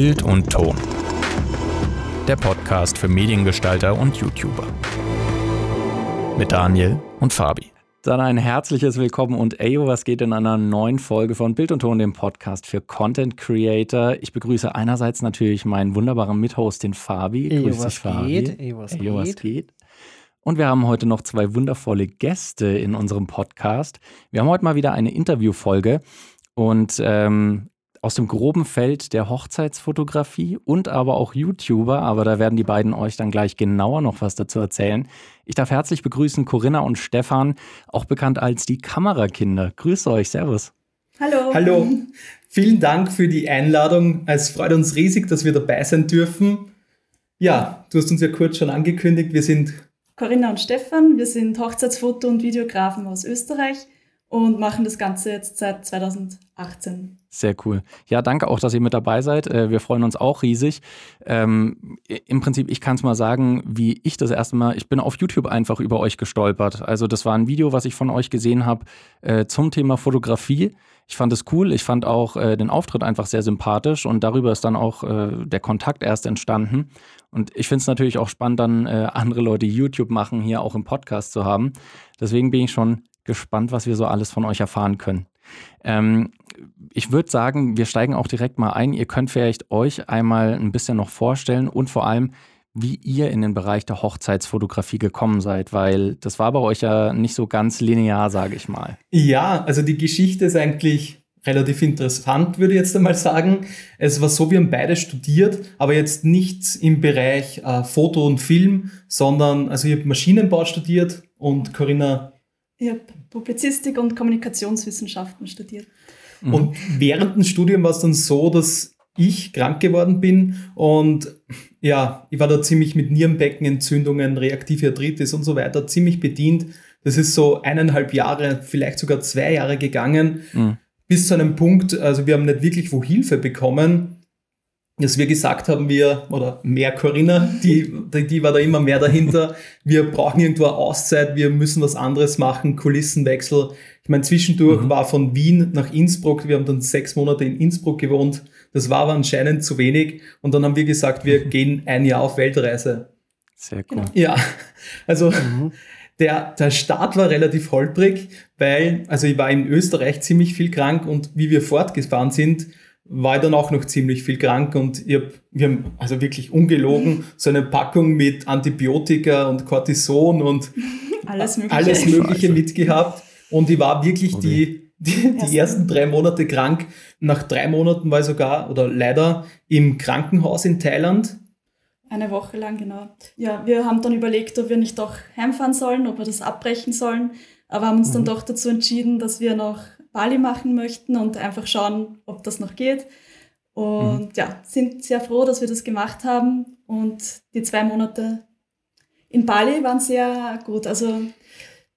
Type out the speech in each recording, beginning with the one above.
Bild und Ton. Der Podcast für Mediengestalter und YouTuber. Mit Daniel und Fabi. Dann ein herzliches Willkommen und Eyo, was geht in einer neuen Folge von Bild und Ton, dem Podcast für Content Creator. Ich begrüße einerseits natürlich meinen wunderbaren Mithost, den Fabi. Eyo, Grüß was dich, Fabi. Geht? Eyo, was, Eyo, was geht? Und wir haben heute noch zwei wundervolle Gäste in unserem Podcast. Wir haben heute mal wieder eine Interviewfolge und ähm, aus dem groben Feld der Hochzeitsfotografie und aber auch YouTuber, aber da werden die beiden euch dann gleich genauer noch was dazu erzählen. Ich darf herzlich begrüßen Corinna und Stefan, auch bekannt als die Kamerakinder. Grüße euch, Servus. Hallo. Hallo. Vielen Dank für die Einladung. Es freut uns riesig, dass wir dabei sein dürfen. Ja, du hast uns ja kurz schon angekündigt, wir sind Corinna und Stefan, wir sind Hochzeitsfoto- und Videografen aus Österreich und machen das Ganze jetzt seit 2018. Sehr cool. Ja, danke auch, dass ihr mit dabei seid. Äh, wir freuen uns auch riesig. Ähm, Im Prinzip, ich kann es mal sagen, wie ich das erste Mal, ich bin auf YouTube einfach über euch gestolpert. Also das war ein Video, was ich von euch gesehen habe äh, zum Thema Fotografie. Ich fand es cool. Ich fand auch äh, den Auftritt einfach sehr sympathisch und darüber ist dann auch äh, der Kontakt erst entstanden. Und ich finde es natürlich auch spannend, dann äh, andere Leute, YouTube machen, hier auch im Podcast zu haben. Deswegen bin ich schon gespannt, was wir so alles von euch erfahren können. Ähm, ich würde sagen, wir steigen auch direkt mal ein. Ihr könnt vielleicht euch einmal ein bisschen noch vorstellen und vor allem, wie ihr in den Bereich der Hochzeitsfotografie gekommen seid, weil das war bei euch ja nicht so ganz linear, sage ich mal. Ja, also die Geschichte ist eigentlich relativ interessant, würde ich jetzt einmal sagen. Es war so, wir haben beide studiert, aber jetzt nicht im Bereich äh, Foto und Film, sondern, also ich habe Maschinenbau studiert und Corinna ich habe Publizistik und Kommunikationswissenschaften studiert. Mhm. Und während dem Studium war es dann so, dass ich krank geworden bin und ja, ich war da ziemlich mit Nierenbeckenentzündungen, reaktive Arthritis und so weiter ziemlich bedient. Das ist so eineinhalb Jahre, vielleicht sogar zwei Jahre gegangen, mhm. bis zu einem Punkt, also wir haben nicht wirklich wo Hilfe bekommen dass wir gesagt haben, wir, oder mehr Corinna, die, die war da immer mehr dahinter, wir brauchen irgendwo eine Auszeit, wir müssen was anderes machen, Kulissenwechsel. Ich meine, zwischendurch mhm. war von Wien nach Innsbruck, wir haben dann sechs Monate in Innsbruck gewohnt, das war aber anscheinend zu wenig und dann haben wir gesagt, wir gehen ein Jahr auf Weltreise. Sehr cool. Ja, also mhm. der, der Start war relativ holprig, weil, also ich war in Österreich ziemlich viel krank und wie wir fortgefahren sind, war ich dann auch noch ziemlich viel krank und ich hab, wir haben also wirklich ungelogen so eine Packung mit Antibiotika und Cortison und alles Mögliche, alles mögliche mitgehabt. Und ich war wirklich okay. die, die, die ersten drei Monate krank. Nach drei Monaten war ich sogar, oder leider, im Krankenhaus in Thailand. Eine Woche lang, genau. Ja, wir haben dann überlegt, ob wir nicht doch heimfahren sollen, ob wir das abbrechen sollen. Aber haben uns mhm. dann doch dazu entschieden, dass wir noch Bali machen möchten und einfach schauen, ob das noch geht. Und mhm. ja, sind sehr froh, dass wir das gemacht haben. Und die zwei Monate in Bali waren sehr gut. Also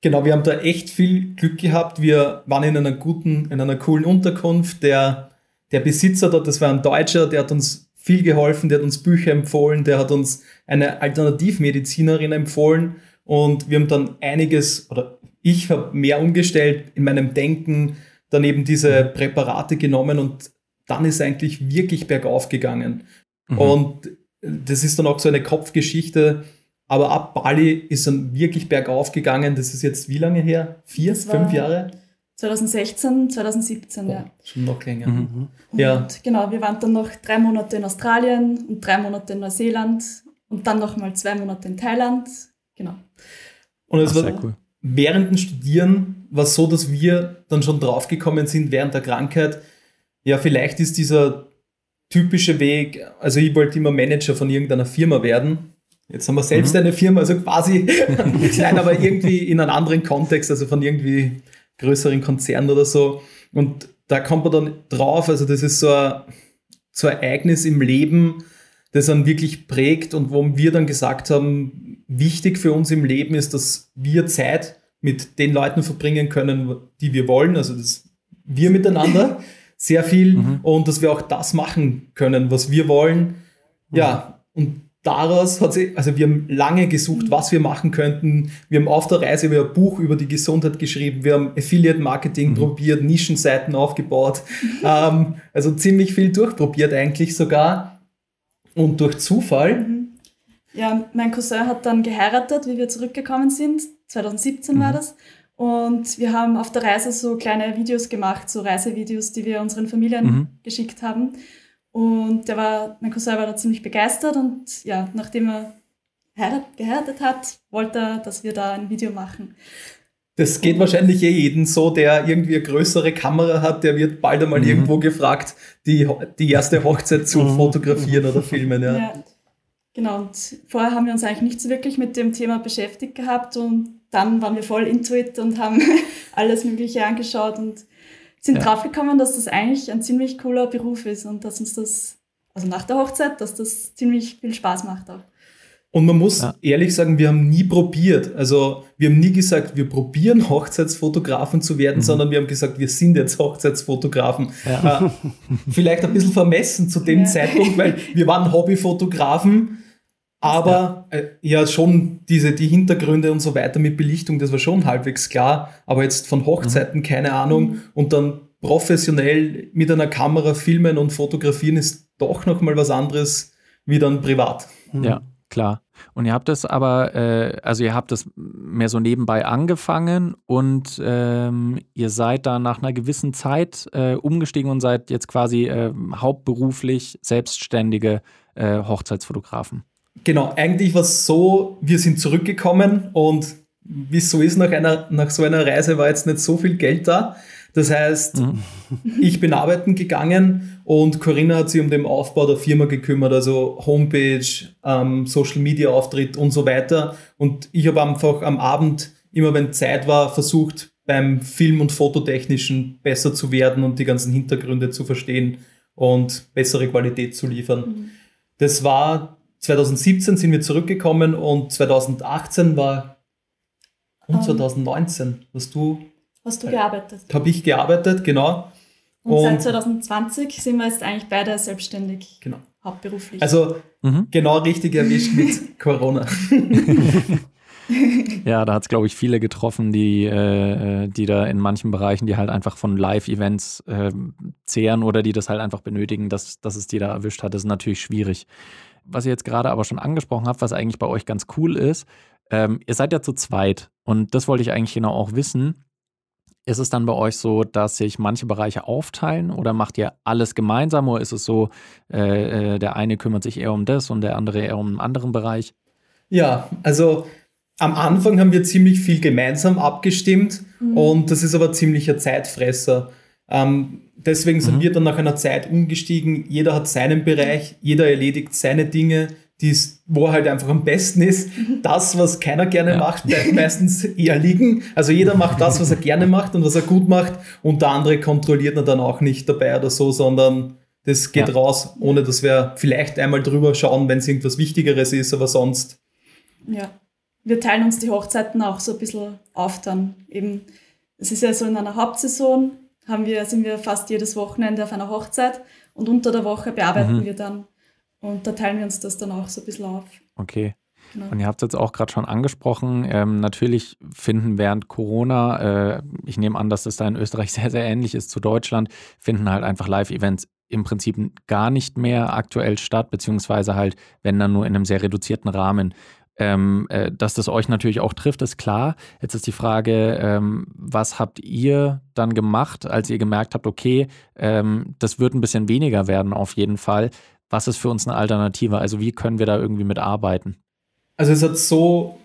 Genau, wir haben da echt viel Glück gehabt. Wir waren in einer guten, in einer coolen Unterkunft. Der, der Besitzer dort, das war ein Deutscher, der hat uns viel geholfen, der hat uns Bücher empfohlen, der hat uns eine Alternativmedizinerin empfohlen und wir haben dann einiges, oder ich habe mehr umgestellt in meinem Denken, dann eben diese Präparate genommen und dann ist eigentlich wirklich bergauf gegangen. Mhm. Und das ist dann auch so eine Kopfgeschichte. Aber ab Bali ist dann wirklich bergauf gegangen. Das ist jetzt wie lange her? Vier, fünf Jahre? 2016, 2017, oh, ja. Schon noch länger. Mhm. ja. genau, wir waren dann noch drei Monate in Australien und drei Monate in Neuseeland und dann noch mal zwei Monate in Thailand. Genau. Und es Ach, war cool. Während dem Studieren war es so, dass wir dann schon draufgekommen sind während der Krankheit, ja, vielleicht ist dieser typische Weg, also ich wollte immer Manager von irgendeiner Firma werden. Jetzt haben wir selbst mhm. eine Firma, also quasi, nein, aber irgendwie in einem anderen Kontext, also von irgendwie größeren Konzernen oder so. Und da kommt man dann drauf, also das ist so ein, so ein Ereignis im Leben, das dann wirklich prägt und wo wir dann gesagt haben, wichtig für uns im Leben ist, dass wir Zeit mit den Leuten verbringen können, die wir wollen, also das wir miteinander sehr viel mhm. und dass wir auch das machen können, was wir wollen. Ja, und daraus hat sie, also wir haben lange gesucht, was wir machen könnten. Wir haben auf der Reise wir ein Buch über die Gesundheit geschrieben, wir haben Affiliate Marketing mhm. probiert, Nischenseiten aufgebaut, ähm, also ziemlich viel durchprobiert eigentlich sogar. Und durch Zufall? Ja, mein Cousin hat dann geheiratet, wie wir zurückgekommen sind. 2017 mhm. war das. Und wir haben auf der Reise so kleine Videos gemacht, so Reisevideos, die wir unseren Familien mhm. geschickt haben. Und der war, mein Cousin war da ziemlich begeistert und ja, nachdem er geheiratet hat, wollte er, dass wir da ein Video machen. Das geht wahrscheinlich eh jeden so, der irgendwie eine größere Kamera hat, der wird bald einmal mhm. irgendwo gefragt, die, die erste Hochzeit zu mhm. fotografieren oder filmen. Ja. ja. Genau, und vorher haben wir uns eigentlich nicht so wirklich mit dem Thema beschäftigt gehabt und dann waren wir voll into it und haben alles Mögliche angeschaut und sind ja. draufgekommen, dass das eigentlich ein ziemlich cooler Beruf ist und dass uns das, also nach der Hochzeit, dass das ziemlich viel Spaß macht auch. Und man muss ja. ehrlich sagen, wir haben nie probiert. Also wir haben nie gesagt, wir probieren Hochzeitsfotografen zu werden, mhm. sondern wir haben gesagt, wir sind jetzt Hochzeitsfotografen. Ja. Äh, vielleicht ein bisschen vermessen zu dem ja. Zeitpunkt, weil wir waren Hobbyfotografen, aber ja. Äh, ja, schon diese, die Hintergründe und so weiter mit Belichtung, das war schon halbwegs klar. Aber jetzt von Hochzeiten mhm. keine Ahnung und dann professionell mit einer Kamera filmen und fotografieren ist doch nochmal was anderes wie dann privat. Ja. Klar. Und ihr habt das aber, äh, also ihr habt das mehr so nebenbei angefangen und ähm, ihr seid da nach einer gewissen Zeit äh, umgestiegen und seid jetzt quasi äh, hauptberuflich selbstständige äh, Hochzeitsfotografen. Genau, eigentlich war es so, wir sind zurückgekommen und wie es so ist, nach, einer, nach so einer Reise war jetzt nicht so viel Geld da. Das heißt, mhm. ich bin arbeiten gegangen und Corinna hat sich um den Aufbau der Firma gekümmert, also Homepage, ähm, Social Media Auftritt und so weiter. Und ich habe einfach am Abend, immer wenn Zeit war, versucht, beim Film- und Fototechnischen besser zu werden und die ganzen Hintergründe zu verstehen und bessere Qualität zu liefern. Mhm. Das war 2017 sind wir zurückgekommen und 2018 war und 2019, ähm. was du Hast du gearbeitet? Habe ich gearbeitet, genau. Und, und, seit 2020 sind wir jetzt eigentlich beide selbstständig. Genau. Hauptberuflich. Also mhm. genau richtig erwischt mit Corona. ja, da hat es, glaube ich, viele getroffen, die, äh, die da in manchen Bereichen, die halt einfach von Live-Events äh, zehren oder die das halt einfach benötigen, dass, dass es die da erwischt hat. Das ist natürlich schwierig. Was ihr jetzt gerade aber schon angesprochen habt, was eigentlich bei euch ganz cool ist, ähm, ihr seid ja zu zweit und das wollte ich eigentlich genau auch wissen. Ist es dann bei euch so, dass sich manche Bereiche aufteilen oder macht ihr alles gemeinsam oder ist es so, äh, äh, der eine kümmert sich eher um das und der andere eher um einen anderen Bereich? Ja, also am Anfang haben wir ziemlich viel gemeinsam abgestimmt mhm. und das ist aber ziemlicher Zeitfresser. Ähm, deswegen sind mhm. wir dann nach einer Zeit umgestiegen. Jeder hat seinen Bereich, jeder erledigt seine Dinge die's, wo er halt einfach am besten ist. Das, was keiner gerne ja. macht, bleibt meistens eher liegen. Also jeder macht das, was er gerne macht und was er gut macht und der andere kontrolliert er dann auch nicht dabei oder so, sondern das geht ja. raus, ohne dass wir vielleicht einmal drüber schauen, wenn es irgendwas Wichtigeres ist, aber sonst. Ja, wir teilen uns die Hochzeiten auch so ein bisschen auf dann. Eben, es ist ja so in einer Hauptsaison, haben wir, sind wir fast jedes Wochenende auf einer Hochzeit und unter der Woche bearbeiten mhm. wir dann und da teilen wir uns das dann auch so ein bisschen auf. Okay. Genau. Und ihr habt es jetzt auch gerade schon angesprochen. Ähm, natürlich finden während Corona, äh, ich nehme an, dass das da in Österreich sehr, sehr ähnlich ist zu Deutschland, finden halt einfach Live-Events im Prinzip gar nicht mehr aktuell statt, beziehungsweise halt, wenn dann nur in einem sehr reduzierten Rahmen. Ähm, äh, dass das euch natürlich auch trifft, ist klar. Jetzt ist die Frage, ähm, was habt ihr dann gemacht, als ihr gemerkt habt, okay, ähm, das wird ein bisschen weniger werden auf jeden Fall was ist für uns eine Alternative? Also wie können wir da irgendwie mit arbeiten? Also es hat so,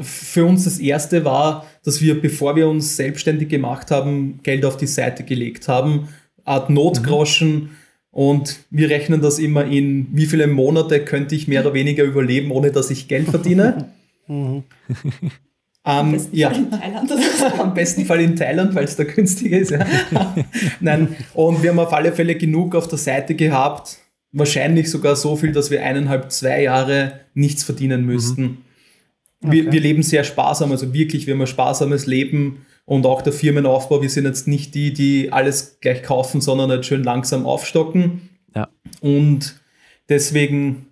für uns das Erste war, dass wir, bevor wir uns selbstständig gemacht haben, Geld auf die Seite gelegt haben, Art Notgroschen. Mhm. Und wir rechnen das immer in, wie viele Monate könnte ich mehr oder weniger überleben, ohne dass ich Geld verdiene. mhm. Am besten ja. Fall in Thailand. Am besten Fall in Thailand, weil es da günstiger ist. Ja. Nein, und wir haben auf alle Fälle genug auf der Seite gehabt, wahrscheinlich sogar so viel, dass wir eineinhalb, zwei Jahre nichts verdienen müssten. Mhm. Okay. Wir, wir leben sehr sparsam, also wirklich, wir haben ein sparsames Leben und auch der Firmenaufbau. Wir sind jetzt nicht die, die alles gleich kaufen, sondern halt schön langsam aufstocken. Ja. Und deswegen,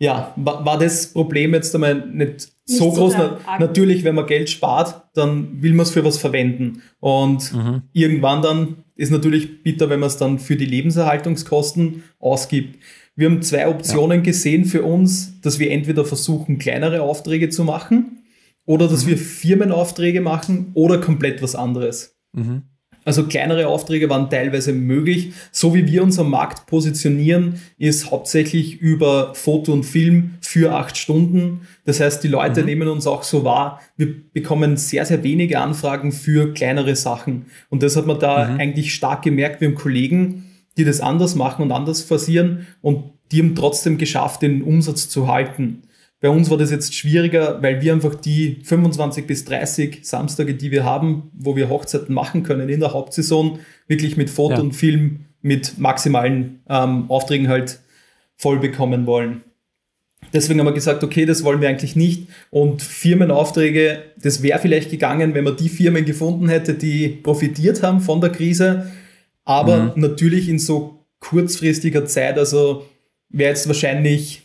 ja, war, war das Problem jetzt einmal nicht, nicht so groß. Na, natürlich, wenn man Geld spart, dann will man es für was verwenden. Und mhm. irgendwann dann ist natürlich bitter, wenn man es dann für die Lebenserhaltungskosten ausgibt. Wir haben zwei Optionen ja. gesehen für uns, dass wir entweder versuchen, kleinere Aufträge zu machen oder dass mhm. wir Firmenaufträge machen oder komplett was anderes. Mhm. Also kleinere Aufträge waren teilweise möglich. So wie wir uns am Markt positionieren, ist hauptsächlich über Foto und Film für acht Stunden. Das heißt, die Leute mhm. nehmen uns auch so wahr. Wir bekommen sehr, sehr wenige Anfragen für kleinere Sachen. Und das hat man da mhm. eigentlich stark gemerkt. Wir haben Kollegen, die das anders machen und anders forcieren und die haben trotzdem geschafft, den Umsatz zu halten. Bei uns war das jetzt schwieriger, weil wir einfach die 25 bis 30 Samstage, die wir haben, wo wir Hochzeiten machen können in der Hauptsaison, wirklich mit Foto ja. und Film mit maximalen ähm, Aufträgen halt voll bekommen wollen. Deswegen haben wir gesagt, okay, das wollen wir eigentlich nicht. Und Firmenaufträge, das wäre vielleicht gegangen, wenn man die Firmen gefunden hätte, die profitiert haben von der Krise. Aber mhm. natürlich in so kurzfristiger Zeit, also wäre jetzt wahrscheinlich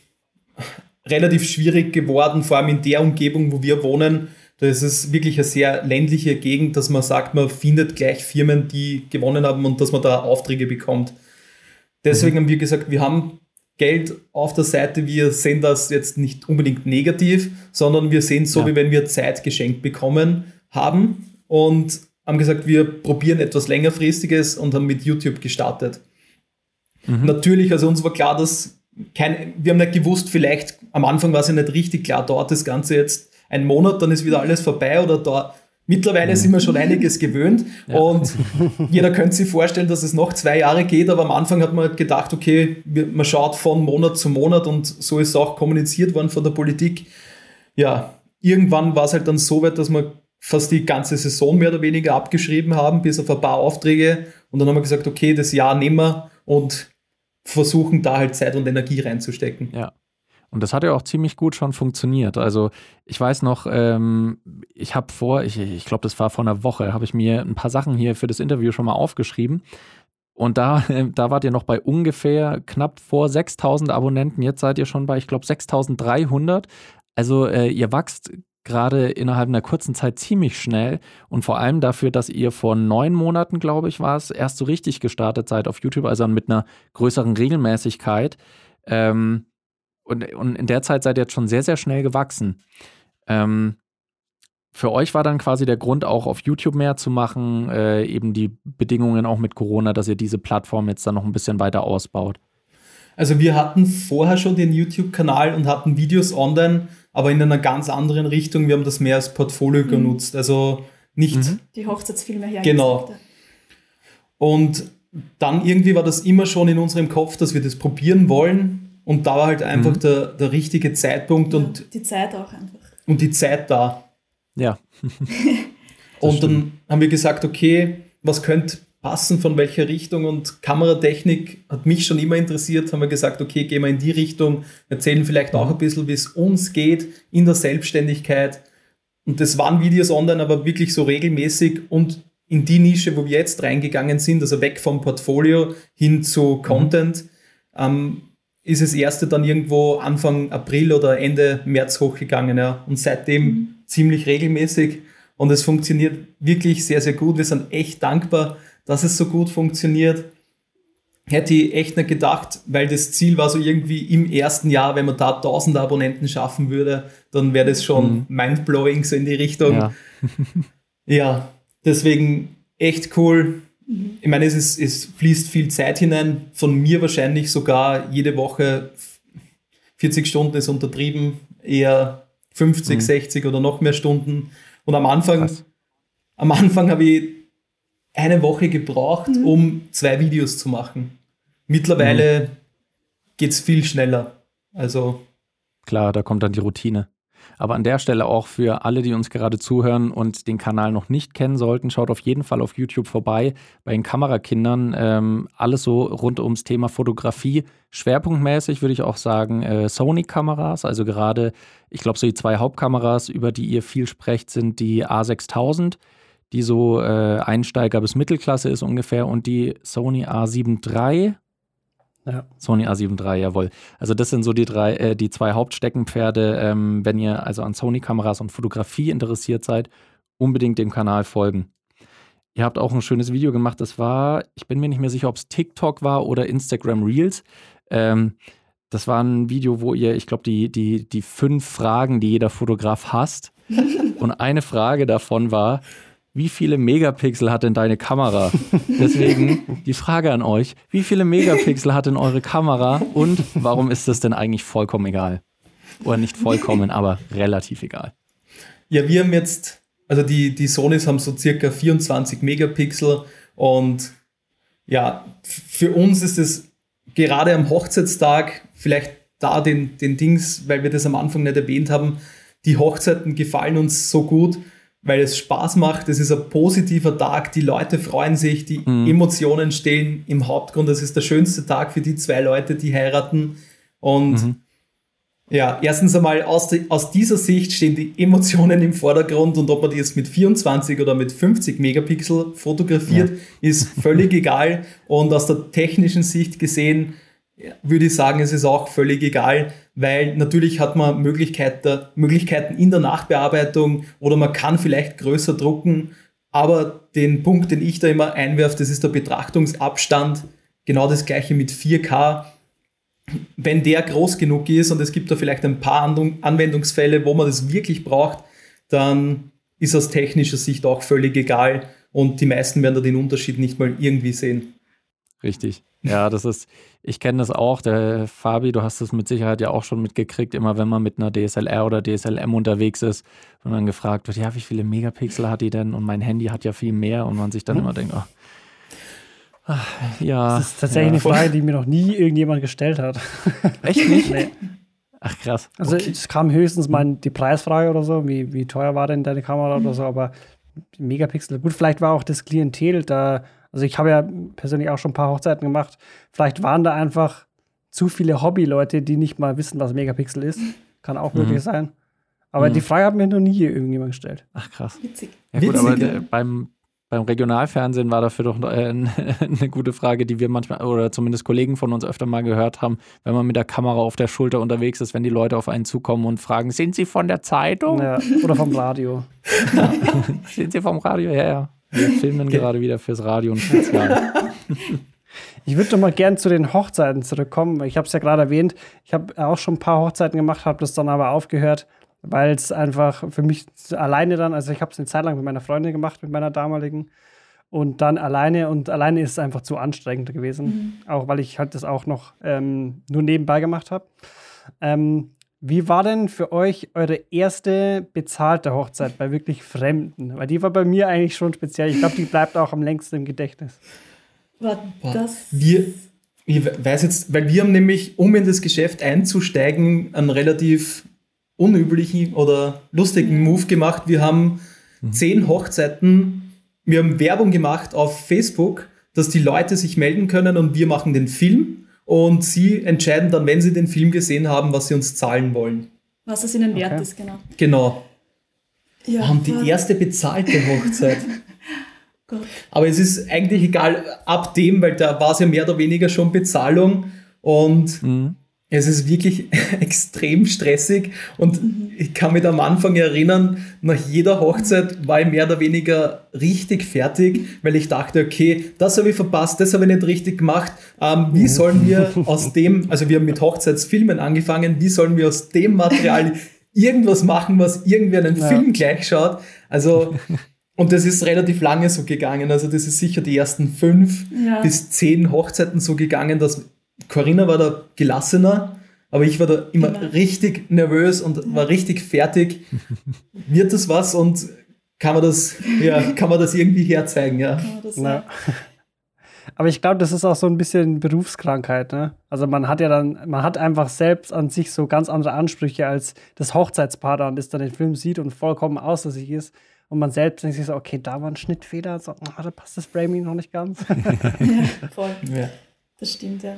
relativ schwierig geworden, vor allem in der Umgebung, wo wir wohnen. Da ist es wirklich eine sehr ländliche Gegend, dass man sagt, man findet gleich Firmen, die gewonnen haben und dass man da Aufträge bekommt. Deswegen mhm. haben wir gesagt, wir haben Geld auf der Seite. Wir sehen das jetzt nicht unbedingt negativ, sondern wir sehen es so, ja. wie wenn wir Zeit geschenkt bekommen haben und haben gesagt, wir probieren etwas längerfristiges und haben mit YouTube gestartet. Mhm. Natürlich, also uns war klar, dass kein, wir haben nicht gewusst, vielleicht am Anfang war es ja nicht richtig klar, dauert das Ganze jetzt einen Monat, dann ist wieder alles vorbei oder da. Mittlerweile mhm. sind wir schon einiges gewöhnt ja. und jeder könnte sich vorstellen, dass es noch zwei Jahre geht, aber am Anfang hat man gedacht, okay, man schaut von Monat zu Monat und so ist es auch kommuniziert worden von der Politik. Ja, irgendwann war es halt dann so weit, dass wir fast die ganze Saison mehr oder weniger abgeschrieben haben, bis auf ein paar Aufträge und dann haben wir gesagt, okay, das Jahr nehmen wir und versuchen, da halt Zeit und Energie reinzustecken. Ja. Und das hat ja auch ziemlich gut schon funktioniert. Also ich weiß noch, ähm, ich habe vor, ich, ich glaube, das war vor einer Woche, habe ich mir ein paar Sachen hier für das Interview schon mal aufgeschrieben. Und da, da wart ihr noch bei ungefähr knapp vor 6000 Abonnenten. Jetzt seid ihr schon bei, ich glaube, 6300. Also äh, ihr wachst gerade innerhalb einer kurzen Zeit ziemlich schnell und vor allem dafür, dass ihr vor neun Monaten, glaube ich, war es, erst so richtig gestartet seid auf YouTube, also mit einer größeren Regelmäßigkeit. Ähm, und, und in der Zeit seid ihr jetzt schon sehr, sehr schnell gewachsen. Ähm, für euch war dann quasi der Grund, auch auf YouTube mehr zu machen, äh, eben die Bedingungen auch mit Corona, dass ihr diese Plattform jetzt dann noch ein bisschen weiter ausbaut. Also wir hatten vorher schon den YouTube-Kanal und hatten Videos online, aber in einer ganz anderen Richtung. Wir haben das mehr als Portfolio mhm. genutzt. Also nicht. Mhm. Die Hochzeitsfilme her. Genau. Und dann irgendwie war das immer schon in unserem Kopf, dass wir das probieren wollen. Und da war halt einfach mhm. der, der richtige Zeitpunkt ja, und. Die Zeit auch einfach. Und die Zeit da. Ja. und dann haben wir gesagt, okay, was könnte passen, von welcher Richtung und Kameratechnik hat mich schon immer interessiert, haben wir gesagt, okay, gehen wir in die Richtung, erzählen vielleicht auch ein bisschen, wie es uns geht in der Selbstständigkeit. Und das waren Videos online, aber wirklich so regelmäßig und in die Nische, wo wir jetzt reingegangen sind, also weg vom Portfolio hin zu Content, mhm. ähm, ist das erste dann irgendwo Anfang April oder Ende März hochgegangen. Ja. Und seitdem mhm. ziemlich regelmäßig. Und es funktioniert wirklich sehr, sehr gut. Wir sind echt dankbar, dass es so gut funktioniert. Hätte ich echt nicht gedacht, weil das Ziel war so irgendwie im ersten Jahr, wenn man da 1000 Abonnenten schaffen würde, dann wäre das schon mhm. mindblowing so in die Richtung. Ja, ja deswegen echt cool. Ich meine, es, ist, es fließt viel Zeit hinein, von mir wahrscheinlich sogar jede Woche 40 Stunden ist untertrieben, eher 50, mhm. 60 oder noch mehr Stunden. Und am Anfang, am Anfang habe ich eine Woche gebraucht, mhm. um zwei Videos zu machen. Mittlerweile mhm. geht es viel schneller. Also. Klar, da kommt dann die Routine. Aber an der Stelle auch für alle, die uns gerade zuhören und den Kanal noch nicht kennen sollten, schaut auf jeden Fall auf YouTube vorbei. Bei den Kamerakindern ähm, alles so rund ums Thema Fotografie. Schwerpunktmäßig würde ich auch sagen äh, Sony-Kameras. Also gerade, ich glaube, so die zwei Hauptkameras, über die ihr viel sprecht, sind die A6000 die so äh, Einsteiger bis Mittelklasse ist ungefähr und die Sony A7 III. Ja. Sony A7 III, jawohl. Also das sind so die drei, äh, die zwei Hauptsteckenpferde. Ähm, wenn ihr also an Sony-Kameras und Fotografie interessiert seid, unbedingt dem Kanal folgen. Ihr habt auch ein schönes Video gemacht. Das war, ich bin mir nicht mehr sicher, ob es TikTok war oder Instagram Reels. Ähm, das war ein Video, wo ihr, ich glaube, die, die, die fünf Fragen, die jeder Fotograf hasst. Und eine Frage davon war, wie viele Megapixel hat denn deine Kamera? Deswegen die Frage an euch, wie viele Megapixel hat denn eure Kamera und warum ist das denn eigentlich vollkommen egal? Oder nicht vollkommen, aber relativ egal. Ja, wir haben jetzt also die, die Sonys haben so circa 24 Megapixel und ja, für uns ist es gerade am Hochzeitstag vielleicht da den, den Dings, weil wir das am Anfang nicht erwähnt haben, die Hochzeiten gefallen uns so gut, weil es Spaß macht, es ist ein positiver Tag, die Leute freuen sich, die mhm. Emotionen stehen im Hauptgrund, das ist der schönste Tag für die zwei Leute, die heiraten und mhm. Ja, erstens einmal aus, die, aus dieser Sicht stehen die Emotionen im Vordergrund und ob man die jetzt mit 24 oder mit 50 Megapixel fotografiert, ja. ist völlig egal. Und aus der technischen Sicht gesehen würde ich sagen, es ist auch völlig egal, weil natürlich hat man Möglichkeiten, Möglichkeiten in der Nachbearbeitung oder man kann vielleicht größer drucken. Aber den Punkt, den ich da immer einwerfe, das ist der Betrachtungsabstand. Genau das gleiche mit 4K wenn der groß genug ist und es gibt da vielleicht ein paar Anwendungsfälle, wo man das wirklich braucht, dann ist aus technischer Sicht auch völlig egal und die meisten werden da den Unterschied nicht mal irgendwie sehen. Richtig. Ja, das ist, ich kenne das auch. Der Fabi, du hast es mit Sicherheit ja auch schon mitgekriegt, immer wenn man mit einer DSLR oder DSLM unterwegs ist und dann gefragt wird, ja, wie viele Megapixel hat die denn? Und mein Handy hat ja viel mehr und man sich dann hm. immer denkt, oh, Ach, ja. Das ist tatsächlich ja. eine Frage, die mir noch nie irgendjemand gestellt hat. Echt nicht? nee. Ach krass. Also okay. es kam höchstens mal die Preisfrage oder so, wie, wie teuer war denn deine Kamera mhm. oder so, aber Megapixel. Gut, vielleicht war auch das Klientel da, also ich habe ja persönlich auch schon ein paar Hochzeiten gemacht, vielleicht waren da einfach zu viele Hobbyleute, die nicht mal wissen, was Megapixel ist. Kann auch mhm. möglich sein. Aber mhm. die Frage hat mir noch nie irgendjemand gestellt. Ach krass. Witzig. Ja gut, Witzig. aber der, beim, beim Regionalfernsehen war dafür doch äh, eine gute Frage, die wir manchmal oder zumindest Kollegen von uns öfter mal gehört haben, wenn man mit der Kamera auf der Schulter unterwegs ist, wenn die Leute auf einen zukommen und fragen, sind Sie von der Zeitung? Ja, oder vom Radio. sind Sie vom Radio? Ja, ja. Wir filmen gerade wieder fürs Radio und Spezial. Ich würde doch mal gern zu den Hochzeiten zurückkommen. Ich habe es ja gerade erwähnt. Ich habe auch schon ein paar Hochzeiten gemacht, habe das dann aber aufgehört, weil es einfach für mich alleine dann, also ich habe es eine Zeit lang mit meiner Freundin gemacht, mit meiner damaligen und dann alleine und alleine ist es einfach zu anstrengend gewesen, mhm. auch weil ich halt das auch noch ähm, nur nebenbei gemacht habe. Ähm, wie war denn für euch eure erste bezahlte Hochzeit bei wirklich Fremden? Weil die war bei mir eigentlich schon speziell. Ich glaube, die bleibt auch am längsten im Gedächtnis. War das? Wir, ich weiß jetzt, weil wir haben nämlich, um in das Geschäft einzusteigen, einen relativ unüblichen oder lustigen Move gemacht. Wir haben mhm. zehn Hochzeiten, wir haben Werbung gemacht auf Facebook, dass die Leute sich melden können und wir machen den Film und sie entscheiden dann, wenn sie den Film gesehen haben, was sie uns zahlen wollen. Was es ihnen wert okay. ist, genau. Genau. Ja, und die erste bezahlte Hochzeit. Aber es ist eigentlich egal ab dem, weil da war es ja mehr oder weniger schon Bezahlung und mhm. Es ist wirklich extrem stressig und ich kann mich am Anfang erinnern, nach jeder Hochzeit war ich mehr oder weniger richtig fertig, weil ich dachte, okay, das habe ich verpasst, das habe ich nicht richtig gemacht. Ähm, wie sollen wir aus dem, also wir haben mit Hochzeitsfilmen angefangen, wie sollen wir aus dem Material irgendwas machen, was irgendwie einen ja. Film gleich schaut? Also und das ist relativ lange so gegangen. Also das ist sicher die ersten fünf ja. bis zehn Hochzeiten so gegangen, dass Corinna war da gelassener, aber ich war da immer genau. richtig nervös und war richtig fertig. Wird das was und kann man das, ja, kann man das irgendwie herzeigen, ja. ja. Aber ich glaube, das ist auch so ein bisschen Berufskrankheit, ne? Also man hat ja dann, man hat einfach selbst an sich so ganz andere Ansprüche als das Hochzeitspaar dann, das dann den Film sieht und vollkommen außer sich ist. Und man selbst denkt sich so, okay, da war ein Schnittfehler, so, oh, da passt das Framing noch nicht ganz. ja, voll. Ja. Das stimmt, ja.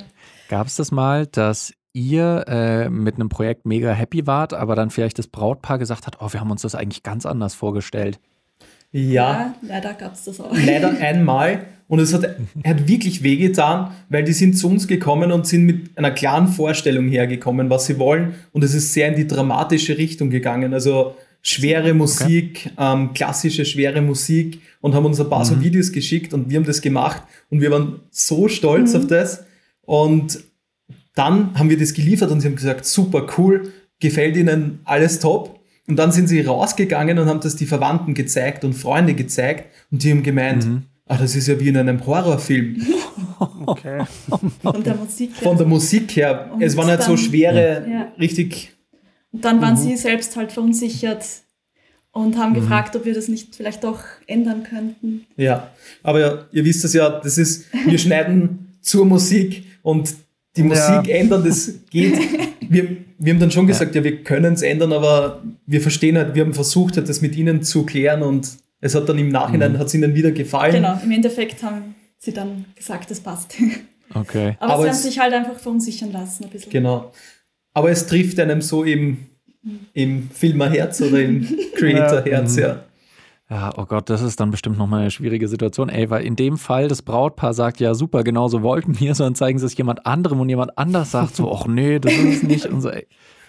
Gab es das mal, dass ihr äh, mit einem Projekt mega happy wart, aber dann vielleicht das Brautpaar gesagt hat, oh, wir haben uns das eigentlich ganz anders vorgestellt? Ja, ja leider gab es das auch. Leider einmal. Und es hat, hat wirklich wehgetan, weil die sind zu uns gekommen und sind mit einer klaren Vorstellung hergekommen, was sie wollen. Und es ist sehr in die dramatische Richtung gegangen. Also schwere Musik, okay. ähm, klassische schwere Musik und haben uns ein paar mhm. so Videos geschickt und wir haben das gemacht und wir waren so stolz mhm. auf das. Und dann haben wir das geliefert und sie haben gesagt, super cool, gefällt ihnen alles top. Und dann sind sie rausgegangen und haben das die Verwandten gezeigt und Freunde gezeigt und die haben gemeint, mhm. ach, das ist ja wie in einem Horrorfilm. Okay. Von der Musik her. Von der Musik her. Und es waren halt so schwere, ja. richtig. Und dann waren mhm. sie selbst halt verunsichert und haben mhm. gefragt, ob wir das nicht vielleicht doch ändern könnten. Ja, aber ja, ihr wisst es ja, das ist, wir schneiden zur Musik und die Musik ja. ändern, das geht. Wir, wir haben dann schon gesagt, ja, ja wir können es ändern, aber wir verstehen halt, wir haben versucht, halt, das mit ihnen zu klären und es hat dann im Nachhinein, mhm. hat es ihnen wieder gefallen. Genau, im Endeffekt haben sie dann gesagt, es passt. Okay. Aber, aber sie haben sich halt einfach verunsichern lassen ein bisschen. Genau. Aber es trifft einem so im, im Filmerherz oder im Creatorherz, ja. ja. Ja, oh Gott, das ist dann bestimmt nochmal eine schwierige Situation. Ey, weil in dem Fall das Brautpaar sagt, ja super, genau so wollten wir, sondern zeigen sie es jemand anderem und jemand anders sagt so, ach nee, das ist es nicht. Und so, ey.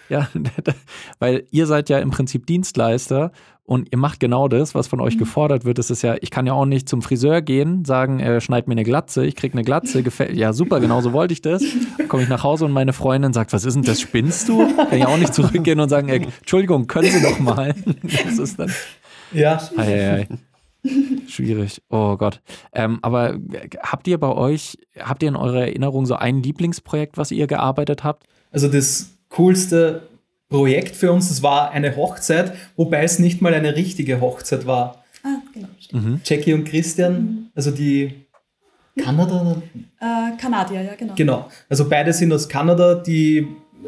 Ja, weil ihr seid ja im Prinzip Dienstleister und ihr macht genau das, was von euch mhm. gefordert wird. Das ist ja, ich kann ja auch nicht zum Friseur gehen, sagen, äh, schneid mir eine Glatze, ich krieg eine Glatze, gefällt, ja super, genau so wollte ich das. Komme ich nach Hause und meine Freundin sagt, was ist denn das, spinnst du? Kann ich auch nicht zurückgehen und sagen, äh, Entschuldigung, können Sie doch mal. Das ist dann. Ja. Ei, ei, ei. Schwierig. Oh Gott. Ähm, aber habt ihr bei euch, habt ihr in eurer Erinnerung so ein Lieblingsprojekt, was ihr gearbeitet habt? Also das coolste Projekt für uns, das war eine Hochzeit, wobei es nicht mal eine richtige Hochzeit war. Ah, genau. Mhm. Jackie und Christian, mhm. also die Kanada? Äh, Kanadier, ja, genau. Genau. Also beide sind aus Kanada, die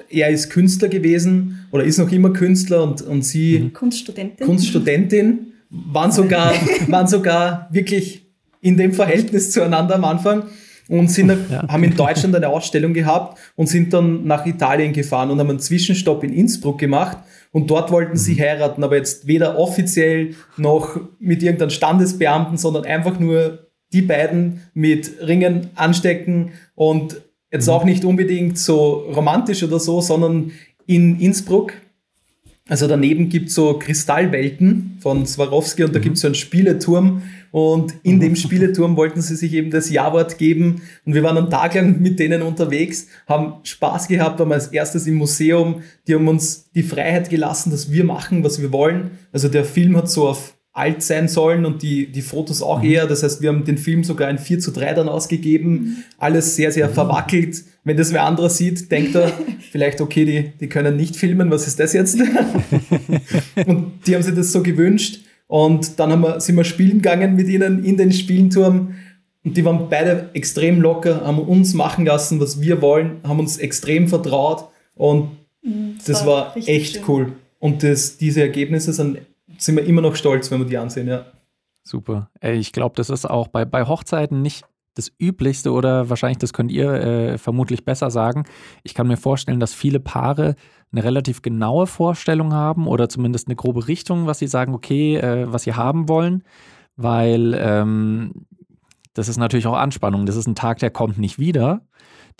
er ist Künstler gewesen oder ist noch immer Künstler und, und sie mhm. Kunststudentin. Kunststudentin waren sogar, waren sogar wirklich in dem Verhältnis zueinander am Anfang und sind, ja. haben in Deutschland eine Ausstellung gehabt und sind dann nach Italien gefahren und haben einen Zwischenstopp in Innsbruck gemacht und dort wollten sie mhm. heiraten, aber jetzt weder offiziell noch mit irgendeinem Standesbeamten, sondern einfach nur die beiden mit Ringen anstecken und Jetzt mhm. auch nicht unbedingt so romantisch oder so, sondern in Innsbruck. Also daneben gibt es so Kristallwelten von Swarovski und mhm. da gibt es so einen Spieleturm. Und in dem Spieleturm wollten sie sich eben das Ja-Wort geben. Und wir waren einen Tag lang mit denen unterwegs, haben Spaß gehabt, waren als erstes im Museum. Die haben uns die Freiheit gelassen, dass wir machen, was wir wollen. Also der Film hat so auf alt sein sollen und die, die Fotos auch mhm. eher. Das heißt, wir haben den Film sogar in 4 zu 3 dann ausgegeben. Mhm. Alles sehr, sehr mhm. verwackelt. Wenn das wer anderer sieht, denkt er vielleicht, okay, die, die können nicht filmen, was ist das jetzt? und die haben sich das so gewünscht. Und dann haben wir, sind wir spielen gegangen mit ihnen in den Spielenturm. Und die waren beide extrem locker, haben uns machen lassen, was wir wollen, haben uns extrem vertraut. Und mhm, das, das, war, war echt schön. cool. Und das, diese Ergebnisse sind sind wir immer noch stolz, wenn wir die ansehen, ja. Super. Ich glaube, das ist auch bei, bei Hochzeiten nicht das Üblichste oder wahrscheinlich, das könnt ihr äh, vermutlich besser sagen. Ich kann mir vorstellen, dass viele Paare eine relativ genaue Vorstellung haben oder zumindest eine grobe Richtung, was sie sagen, okay, äh, was sie haben wollen, weil ähm, das ist natürlich auch Anspannung. Das ist ein Tag, der kommt nicht wieder.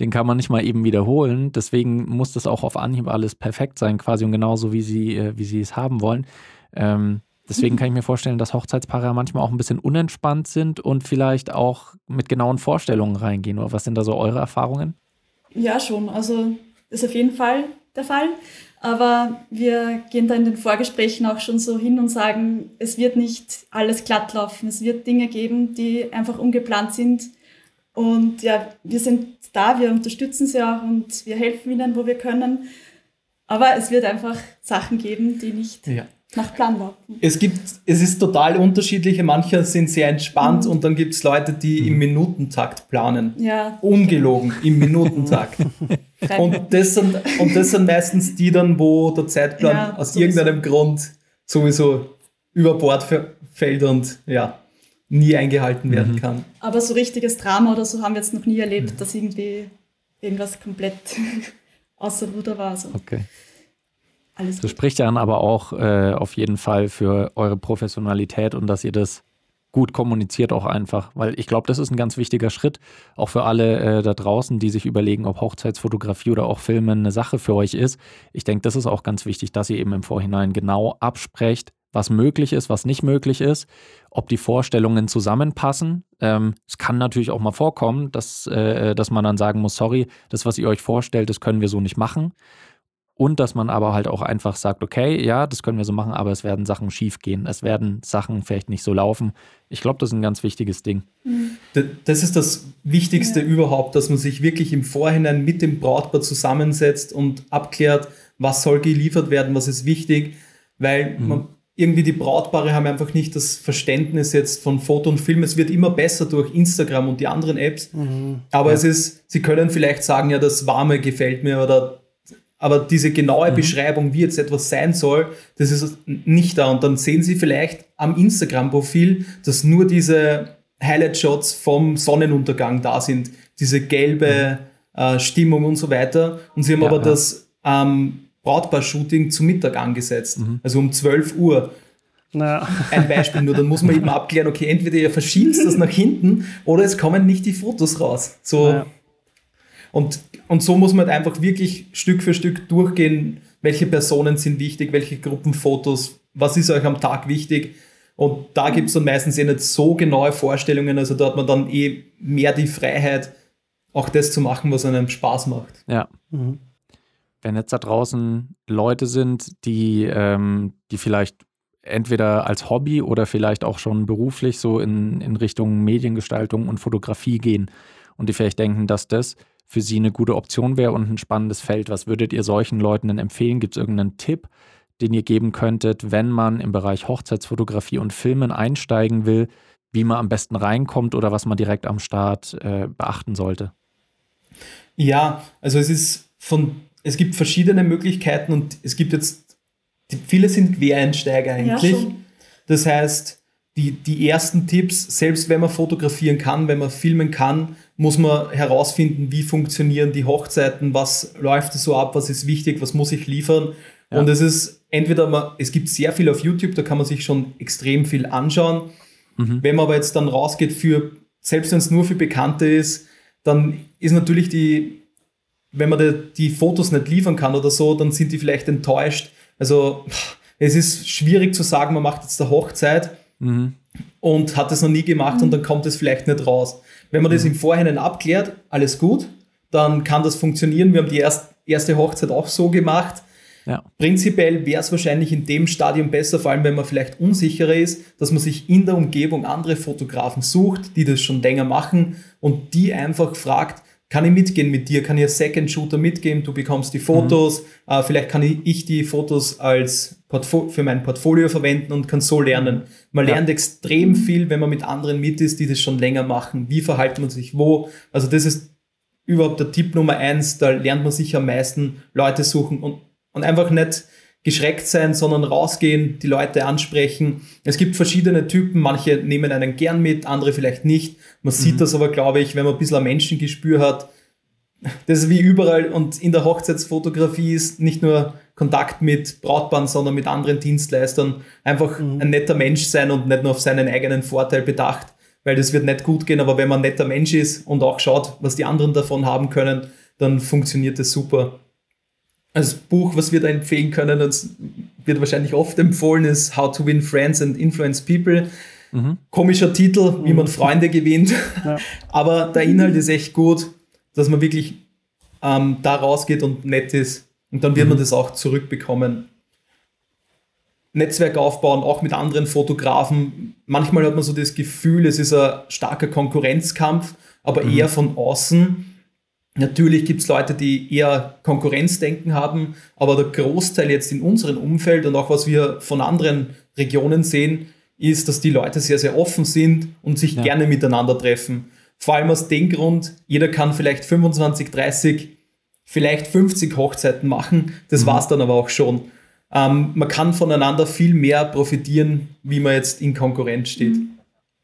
Den kann man nicht mal eben wiederholen. Deswegen muss das auch auf Anhieb alles perfekt sein, quasi und genauso, wie sie, äh, wie sie es haben wollen. Ähm, deswegen kann ich mir vorstellen, dass Hochzeitspaare manchmal auch ein bisschen unentspannt sind und vielleicht auch mit genauen Vorstellungen reingehen. Oder was sind da so eure Erfahrungen? Ja, schon. Also ist auf jeden Fall der Fall. Aber wir gehen da in den Vorgesprächen auch schon so hin und sagen, es wird nicht alles glatt laufen. Es wird Dinge geben, die einfach ungeplant sind. Und ja, wir sind da, wir unterstützen sie auch und wir helfen ihnen, wo wir können. Aber es wird einfach Sachen geben, die nicht ja. Nach Plan laufen. Es gibt, es ist total unterschiedlich. Manche sind sehr entspannt mhm. und dann gibt es Leute, die im Minutentakt planen. Ja. Ungelogen, im Minutentakt. und, das sind, und das sind meistens die dann, wo der Zeitplan ja, aus sowieso. irgendeinem Grund sowieso über Bord fällt und ja, nie eingehalten werden mhm. kann. Aber so richtiges Drama oder so haben wir jetzt noch nie erlebt, mhm. dass irgendwie irgendwas komplett außer Ruder war. So. Okay. Alles das spricht ja dann aber auch äh, auf jeden Fall für eure Professionalität und dass ihr das gut kommuniziert auch einfach, weil ich glaube, das ist ein ganz wichtiger Schritt, auch für alle äh, da draußen, die sich überlegen, ob Hochzeitsfotografie oder auch Filmen eine Sache für euch ist. Ich denke, das ist auch ganz wichtig, dass ihr eben im Vorhinein genau absprecht, was möglich ist, was nicht möglich ist, ob die Vorstellungen zusammenpassen. Ähm, es kann natürlich auch mal vorkommen, dass, äh, dass man dann sagen muss, sorry, das, was ihr euch vorstellt, das können wir so nicht machen. Und dass man aber halt auch einfach sagt, okay, ja, das können wir so machen, aber es werden Sachen schief gehen. Es werden Sachen vielleicht nicht so laufen. Ich glaube, das ist ein ganz wichtiges Ding. Das ist das Wichtigste ja. überhaupt, dass man sich wirklich im Vorhinein mit dem Brautpaar zusammensetzt und abklärt, was soll geliefert werden, was ist wichtig, weil mhm. man, irgendwie die Brautpaare haben einfach nicht das Verständnis jetzt von Foto und Film. Es wird immer besser durch Instagram und die anderen Apps. Mhm. Aber ja. es ist, sie können vielleicht sagen, ja, das Warme gefällt mir oder aber diese genaue mhm. Beschreibung, wie jetzt etwas sein soll, das ist nicht da. Und dann sehen Sie vielleicht am Instagram-Profil, dass nur diese Highlight-Shots vom Sonnenuntergang da sind, diese gelbe mhm. äh, Stimmung und so weiter. Und Sie haben ja, aber ja. das ähm, Brautpaar-Shooting zum Mittag angesetzt, mhm. also um 12 Uhr. Naja. Ein Beispiel nur, dann muss man eben abklären, okay, entweder ihr verschiebt das nach hinten oder es kommen nicht die Fotos raus. So. Naja. Und und so muss man halt einfach wirklich Stück für Stück durchgehen, welche Personen sind wichtig, welche Gruppenfotos, was ist euch am Tag wichtig. Und da gibt es dann meistens eh nicht so genaue Vorstellungen, also da hat man dann eh mehr die Freiheit, auch das zu machen, was einem Spaß macht. Ja. Mhm. Wenn jetzt da draußen Leute sind, die, ähm, die vielleicht entweder als Hobby oder vielleicht auch schon beruflich so in, in Richtung Mediengestaltung und Fotografie gehen und die vielleicht denken, dass das für Sie eine gute Option wäre und ein spannendes Feld. Was würdet ihr solchen Leuten denn empfehlen? Gibt es irgendeinen Tipp, den ihr geben könntet, wenn man im Bereich Hochzeitsfotografie und Filmen einsteigen will, wie man am besten reinkommt oder was man direkt am Start äh, beachten sollte? Ja, also es ist von, es gibt verschiedene Möglichkeiten und es gibt jetzt, viele sind Quereinsteiger eigentlich. Ja, das heißt, die, die ersten Tipps, selbst wenn man fotografieren kann, wenn man filmen kann, muss man herausfinden, wie funktionieren die Hochzeiten, was läuft so ab, was ist wichtig, was muss ich liefern. Ja. Und es ist entweder, man, es gibt sehr viel auf YouTube, da kann man sich schon extrem viel anschauen. Mhm. Wenn man aber jetzt dann rausgeht für, selbst wenn es nur für Bekannte ist, dann ist natürlich die, wenn man die, die Fotos nicht liefern kann oder so, dann sind die vielleicht enttäuscht. Also es ist schwierig zu sagen, man macht jetzt eine Hochzeit mhm. und hat es noch nie gemacht mhm. und dann kommt es vielleicht nicht raus. Wenn man das im Vorhinein abklärt, alles gut, dann kann das funktionieren. Wir haben die erst, erste Hochzeit auch so gemacht. Ja. Prinzipiell wäre es wahrscheinlich in dem Stadium besser, vor allem wenn man vielleicht unsicherer ist, dass man sich in der Umgebung andere Fotografen sucht, die das schon länger machen und die einfach fragt, kann ich mitgehen mit dir? Kann ich als Second Shooter mitgehen? Du bekommst die Fotos. Mhm. Äh, vielleicht kann ich die Fotos als Portfo für mein Portfolio verwenden und kann so lernen. Man ja. lernt extrem viel, wenn man mit anderen mit ist, die das schon länger machen. Wie verhält man sich wo? Also das ist überhaupt der Tipp Nummer eins. Da lernt man sich am meisten Leute suchen und, und einfach nicht geschreckt sein, sondern rausgehen, die Leute ansprechen. Es gibt verschiedene Typen, manche nehmen einen gern mit, andere vielleicht nicht. Man sieht mhm. das aber, glaube ich, wenn man ein bisschen ein Menschengespür hat. Das ist wie überall und in der Hochzeitsfotografie ist nicht nur Kontakt mit Brautpaaren, sondern mit anderen Dienstleistern. Einfach mhm. ein netter Mensch sein und nicht nur auf seinen eigenen Vorteil bedacht, weil das wird nicht gut gehen, aber wenn man ein netter Mensch ist und auch schaut, was die anderen davon haben können, dann funktioniert das super. Das Buch, was wir da empfehlen können, das wird wahrscheinlich oft empfohlen, ist How to Win Friends and Influence People. Mhm. Komischer Titel, wie man mhm. Freunde gewinnt. Ja. Aber der Inhalt ist echt gut, dass man wirklich ähm, da rausgeht und nett ist. Und dann wird mhm. man das auch zurückbekommen. Netzwerk aufbauen, auch mit anderen Fotografen. Manchmal hat man so das Gefühl, es ist ein starker Konkurrenzkampf, aber mhm. eher von außen. Natürlich gibt es Leute, die eher Konkurrenzdenken haben, aber der Großteil jetzt in unserem Umfeld und auch was wir von anderen Regionen sehen, ist, dass die Leute sehr, sehr offen sind und sich ja. gerne miteinander treffen. Vor allem aus dem Grund, jeder kann vielleicht 25, 30, vielleicht 50 Hochzeiten machen. Das mhm. war es dann aber auch schon. Ähm, man kann voneinander viel mehr profitieren, wie man jetzt in Konkurrenz steht. Mhm.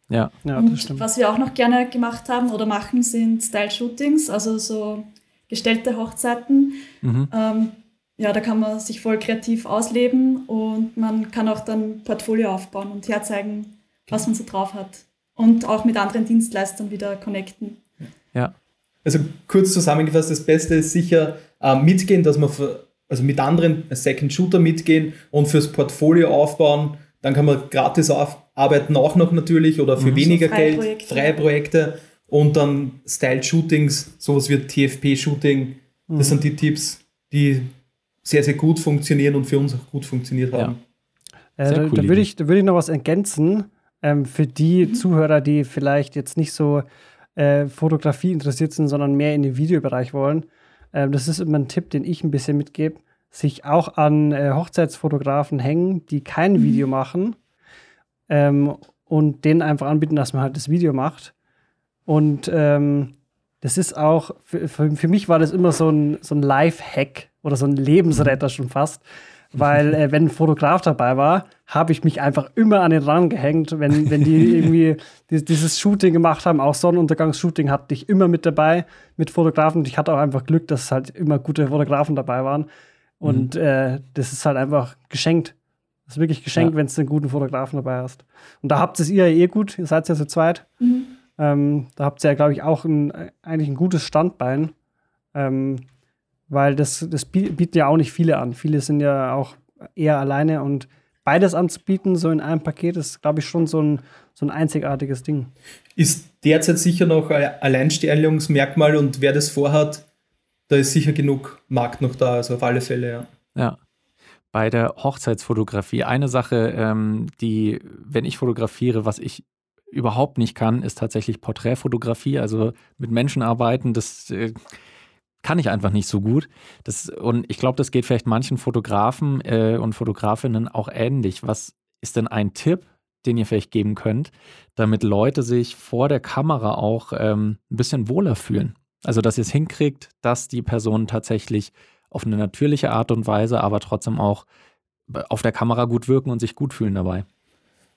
Ja, ja das stimmt. Was wir auch noch gerne gemacht haben oder machen, sind Style-Shootings, also so gestellte Hochzeiten. Mhm. Ähm, ja, da kann man sich voll kreativ ausleben und man kann auch dann Portfolio aufbauen und herzeigen, was man so drauf hat. Und auch mit anderen Dienstleistern wieder connecten. Ja. Also kurz zusammengefasst, das Beste ist sicher äh, mitgehen, dass man für, also mit anderen Second Shooter mitgehen und fürs Portfolio aufbauen. Dann kann man gratis arbeiten auch noch natürlich oder für mhm. weniger so Geld, freie Projekte und dann Style Shootings, sowas wie TFP-Shooting. Das mhm. sind die Tipps, die sehr, sehr gut funktionieren und für uns auch gut funktioniert haben. Ja. Äh, da, cool da würde ich, würd ich noch was ergänzen ähm, für die mhm. Zuhörer, die vielleicht jetzt nicht so äh, Fotografie interessiert sind, sondern mehr in den Videobereich wollen. Ähm, das ist immer ein Tipp, den ich ein bisschen mitgebe, sich auch an äh, Hochzeitsfotografen hängen, die kein mhm. Video machen ähm, und denen einfach anbieten, dass man halt das Video macht. Und ähm, das ist auch, für, für, mich war das immer so ein, so ein Life-Hack oder so ein Lebensretter schon fast. Weil, äh, wenn ein Fotograf dabei war, habe ich mich einfach immer an den Rand gehängt, wenn, wenn die irgendwie dieses Shooting gemacht haben. Auch Sonnenuntergangsshooting hatte ich immer mit dabei, mit Fotografen. Und ich hatte auch einfach Glück, dass halt immer gute Fotografen dabei waren. Und mhm. äh, das ist halt einfach geschenkt. Das ist wirklich geschenkt, ja. wenn du einen guten Fotografen dabei hast. Und da habt es ihr ja eh gut, ihr seid ja zu zweit. Mhm. Ähm, da habt ihr ja, glaube ich, auch ein, eigentlich ein gutes Standbein. Ähm, weil das, das bieten ja auch nicht viele an. Viele sind ja auch eher alleine und beides anzubieten, so in einem Paket, ist, glaube ich, schon so ein, so ein einzigartiges Ding. Ist derzeit sicher noch ein Alleinstellungsmerkmal und wer das vorhat, da ist sicher genug Markt noch da, also auf alle Fälle, ja. Ja. Bei der Hochzeitsfotografie, eine Sache, ähm, die, wenn ich fotografiere, was ich überhaupt nicht kann, ist tatsächlich Porträtfotografie, also mit Menschen arbeiten. Das äh, kann ich einfach nicht so gut. Das, und ich glaube, das geht vielleicht manchen Fotografen äh, und Fotografinnen auch ähnlich. Was ist denn ein Tipp, den ihr vielleicht geben könnt, damit Leute sich vor der Kamera auch ähm, ein bisschen wohler fühlen? Also, dass ihr es hinkriegt, dass die Personen tatsächlich auf eine natürliche Art und Weise, aber trotzdem auch auf der Kamera gut wirken und sich gut fühlen dabei.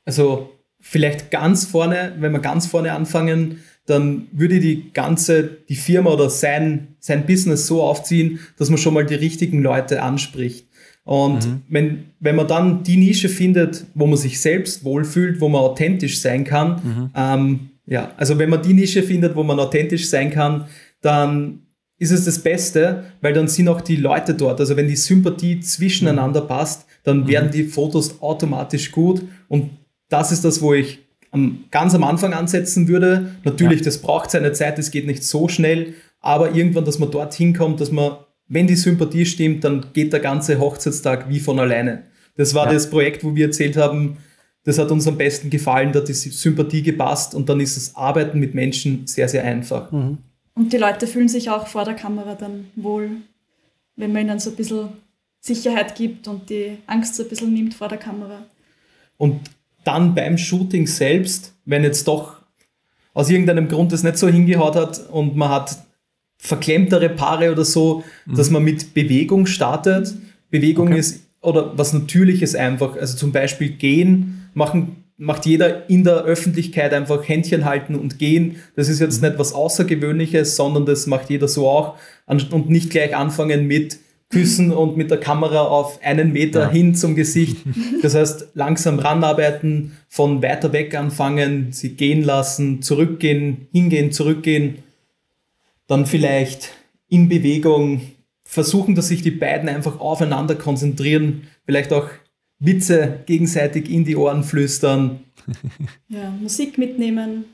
Also vielleicht ganz vorne, wenn wir ganz vorne anfangen, dann würde die ganze, die Firma oder sein, sein Business so aufziehen, dass man schon mal die richtigen Leute anspricht. Und mhm. wenn, wenn man dann die Nische findet, wo man sich selbst wohlfühlt, wo man authentisch sein kann, mhm. ähm, ja, also wenn man die Nische findet, wo man authentisch sein kann, dann ist es das Beste, weil dann sind auch die Leute dort. Also wenn die Sympathie zwischeneinander mhm. passt, dann werden mhm. die Fotos automatisch gut. Und das ist das, wo ich ganz am Anfang ansetzen würde. Natürlich, ja. das braucht seine Zeit, das geht nicht so schnell, aber irgendwann, dass man dorthin kommt, dass man, wenn die Sympathie stimmt, dann geht der ganze Hochzeitstag wie von alleine. Das war ja. das Projekt, wo wir erzählt haben, das hat uns am besten gefallen, da hat die Sympathie gepasst und dann ist das Arbeiten mit Menschen sehr, sehr einfach. Mhm. Und die Leute fühlen sich auch vor der Kamera dann wohl, wenn man ihnen so ein bisschen Sicherheit gibt und die Angst so ein bisschen nimmt vor der Kamera. Und dann beim Shooting selbst, wenn jetzt doch aus irgendeinem Grund es nicht so hingehaut hat und man hat verklemmtere Paare oder so, mhm. dass man mit Bewegung startet. Bewegung okay. ist oder was Natürliches einfach, also zum Beispiel gehen, machen, macht jeder in der Öffentlichkeit einfach Händchen halten und gehen. Das ist jetzt mhm. nicht was Außergewöhnliches, sondern das macht jeder so auch und nicht gleich anfangen mit küssen und mit der Kamera auf einen Meter ja. hin zum Gesicht. Das heißt, langsam ranarbeiten, von weiter weg anfangen, sie gehen lassen, zurückgehen, hingehen, zurückgehen, dann vielleicht in Bewegung versuchen, dass sich die beiden einfach aufeinander konzentrieren, vielleicht auch Witze gegenseitig in die Ohren flüstern. Ja, Musik mitnehmen.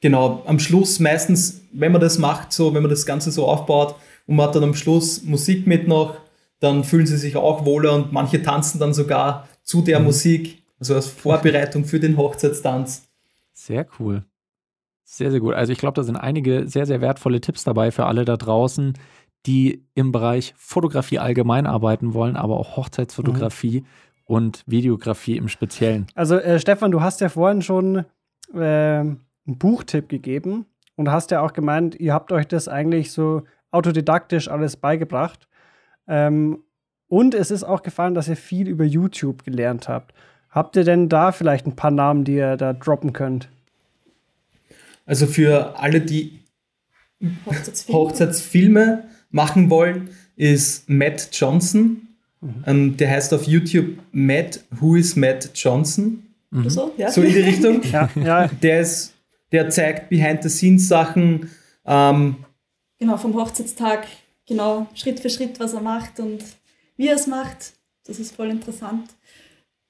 Genau, am Schluss meistens, wenn man das macht, so, wenn man das Ganze so aufbaut, und man hat dann am Schluss Musik mit noch, dann fühlen sie sich auch wohler und manche tanzen dann sogar zu der mhm. Musik, also als Vorbereitung für den Hochzeitstanz. Sehr cool. Sehr, sehr gut. Also ich glaube, da sind einige sehr, sehr wertvolle Tipps dabei für alle da draußen, die im Bereich Fotografie allgemein arbeiten wollen, aber auch Hochzeitsfotografie mhm. und Videografie im Speziellen. Also äh, Stefan, du hast ja vorhin schon äh, einen Buchtipp gegeben und hast ja auch gemeint, ihr habt euch das eigentlich so autodidaktisch alles beigebracht. Ähm, und es ist auch gefallen, dass ihr viel über YouTube gelernt habt. Habt ihr denn da vielleicht ein paar Namen, die ihr da droppen könnt? Also für alle, die Hochzeitsfilme, Hochzeitsfilme machen wollen, ist Matt Johnson. Mhm. Ähm, der heißt auf YouTube Matt, Who is Matt Johnson? mhm. so. Ja. So in die Richtung. ja, ja. Der, ist, der zeigt Behind-the-Scenes-Sachen. Ähm, genau, vom Hochzeitstag, genau, Schritt für Schritt, was er macht und wie er es macht. Das ist voll interessant.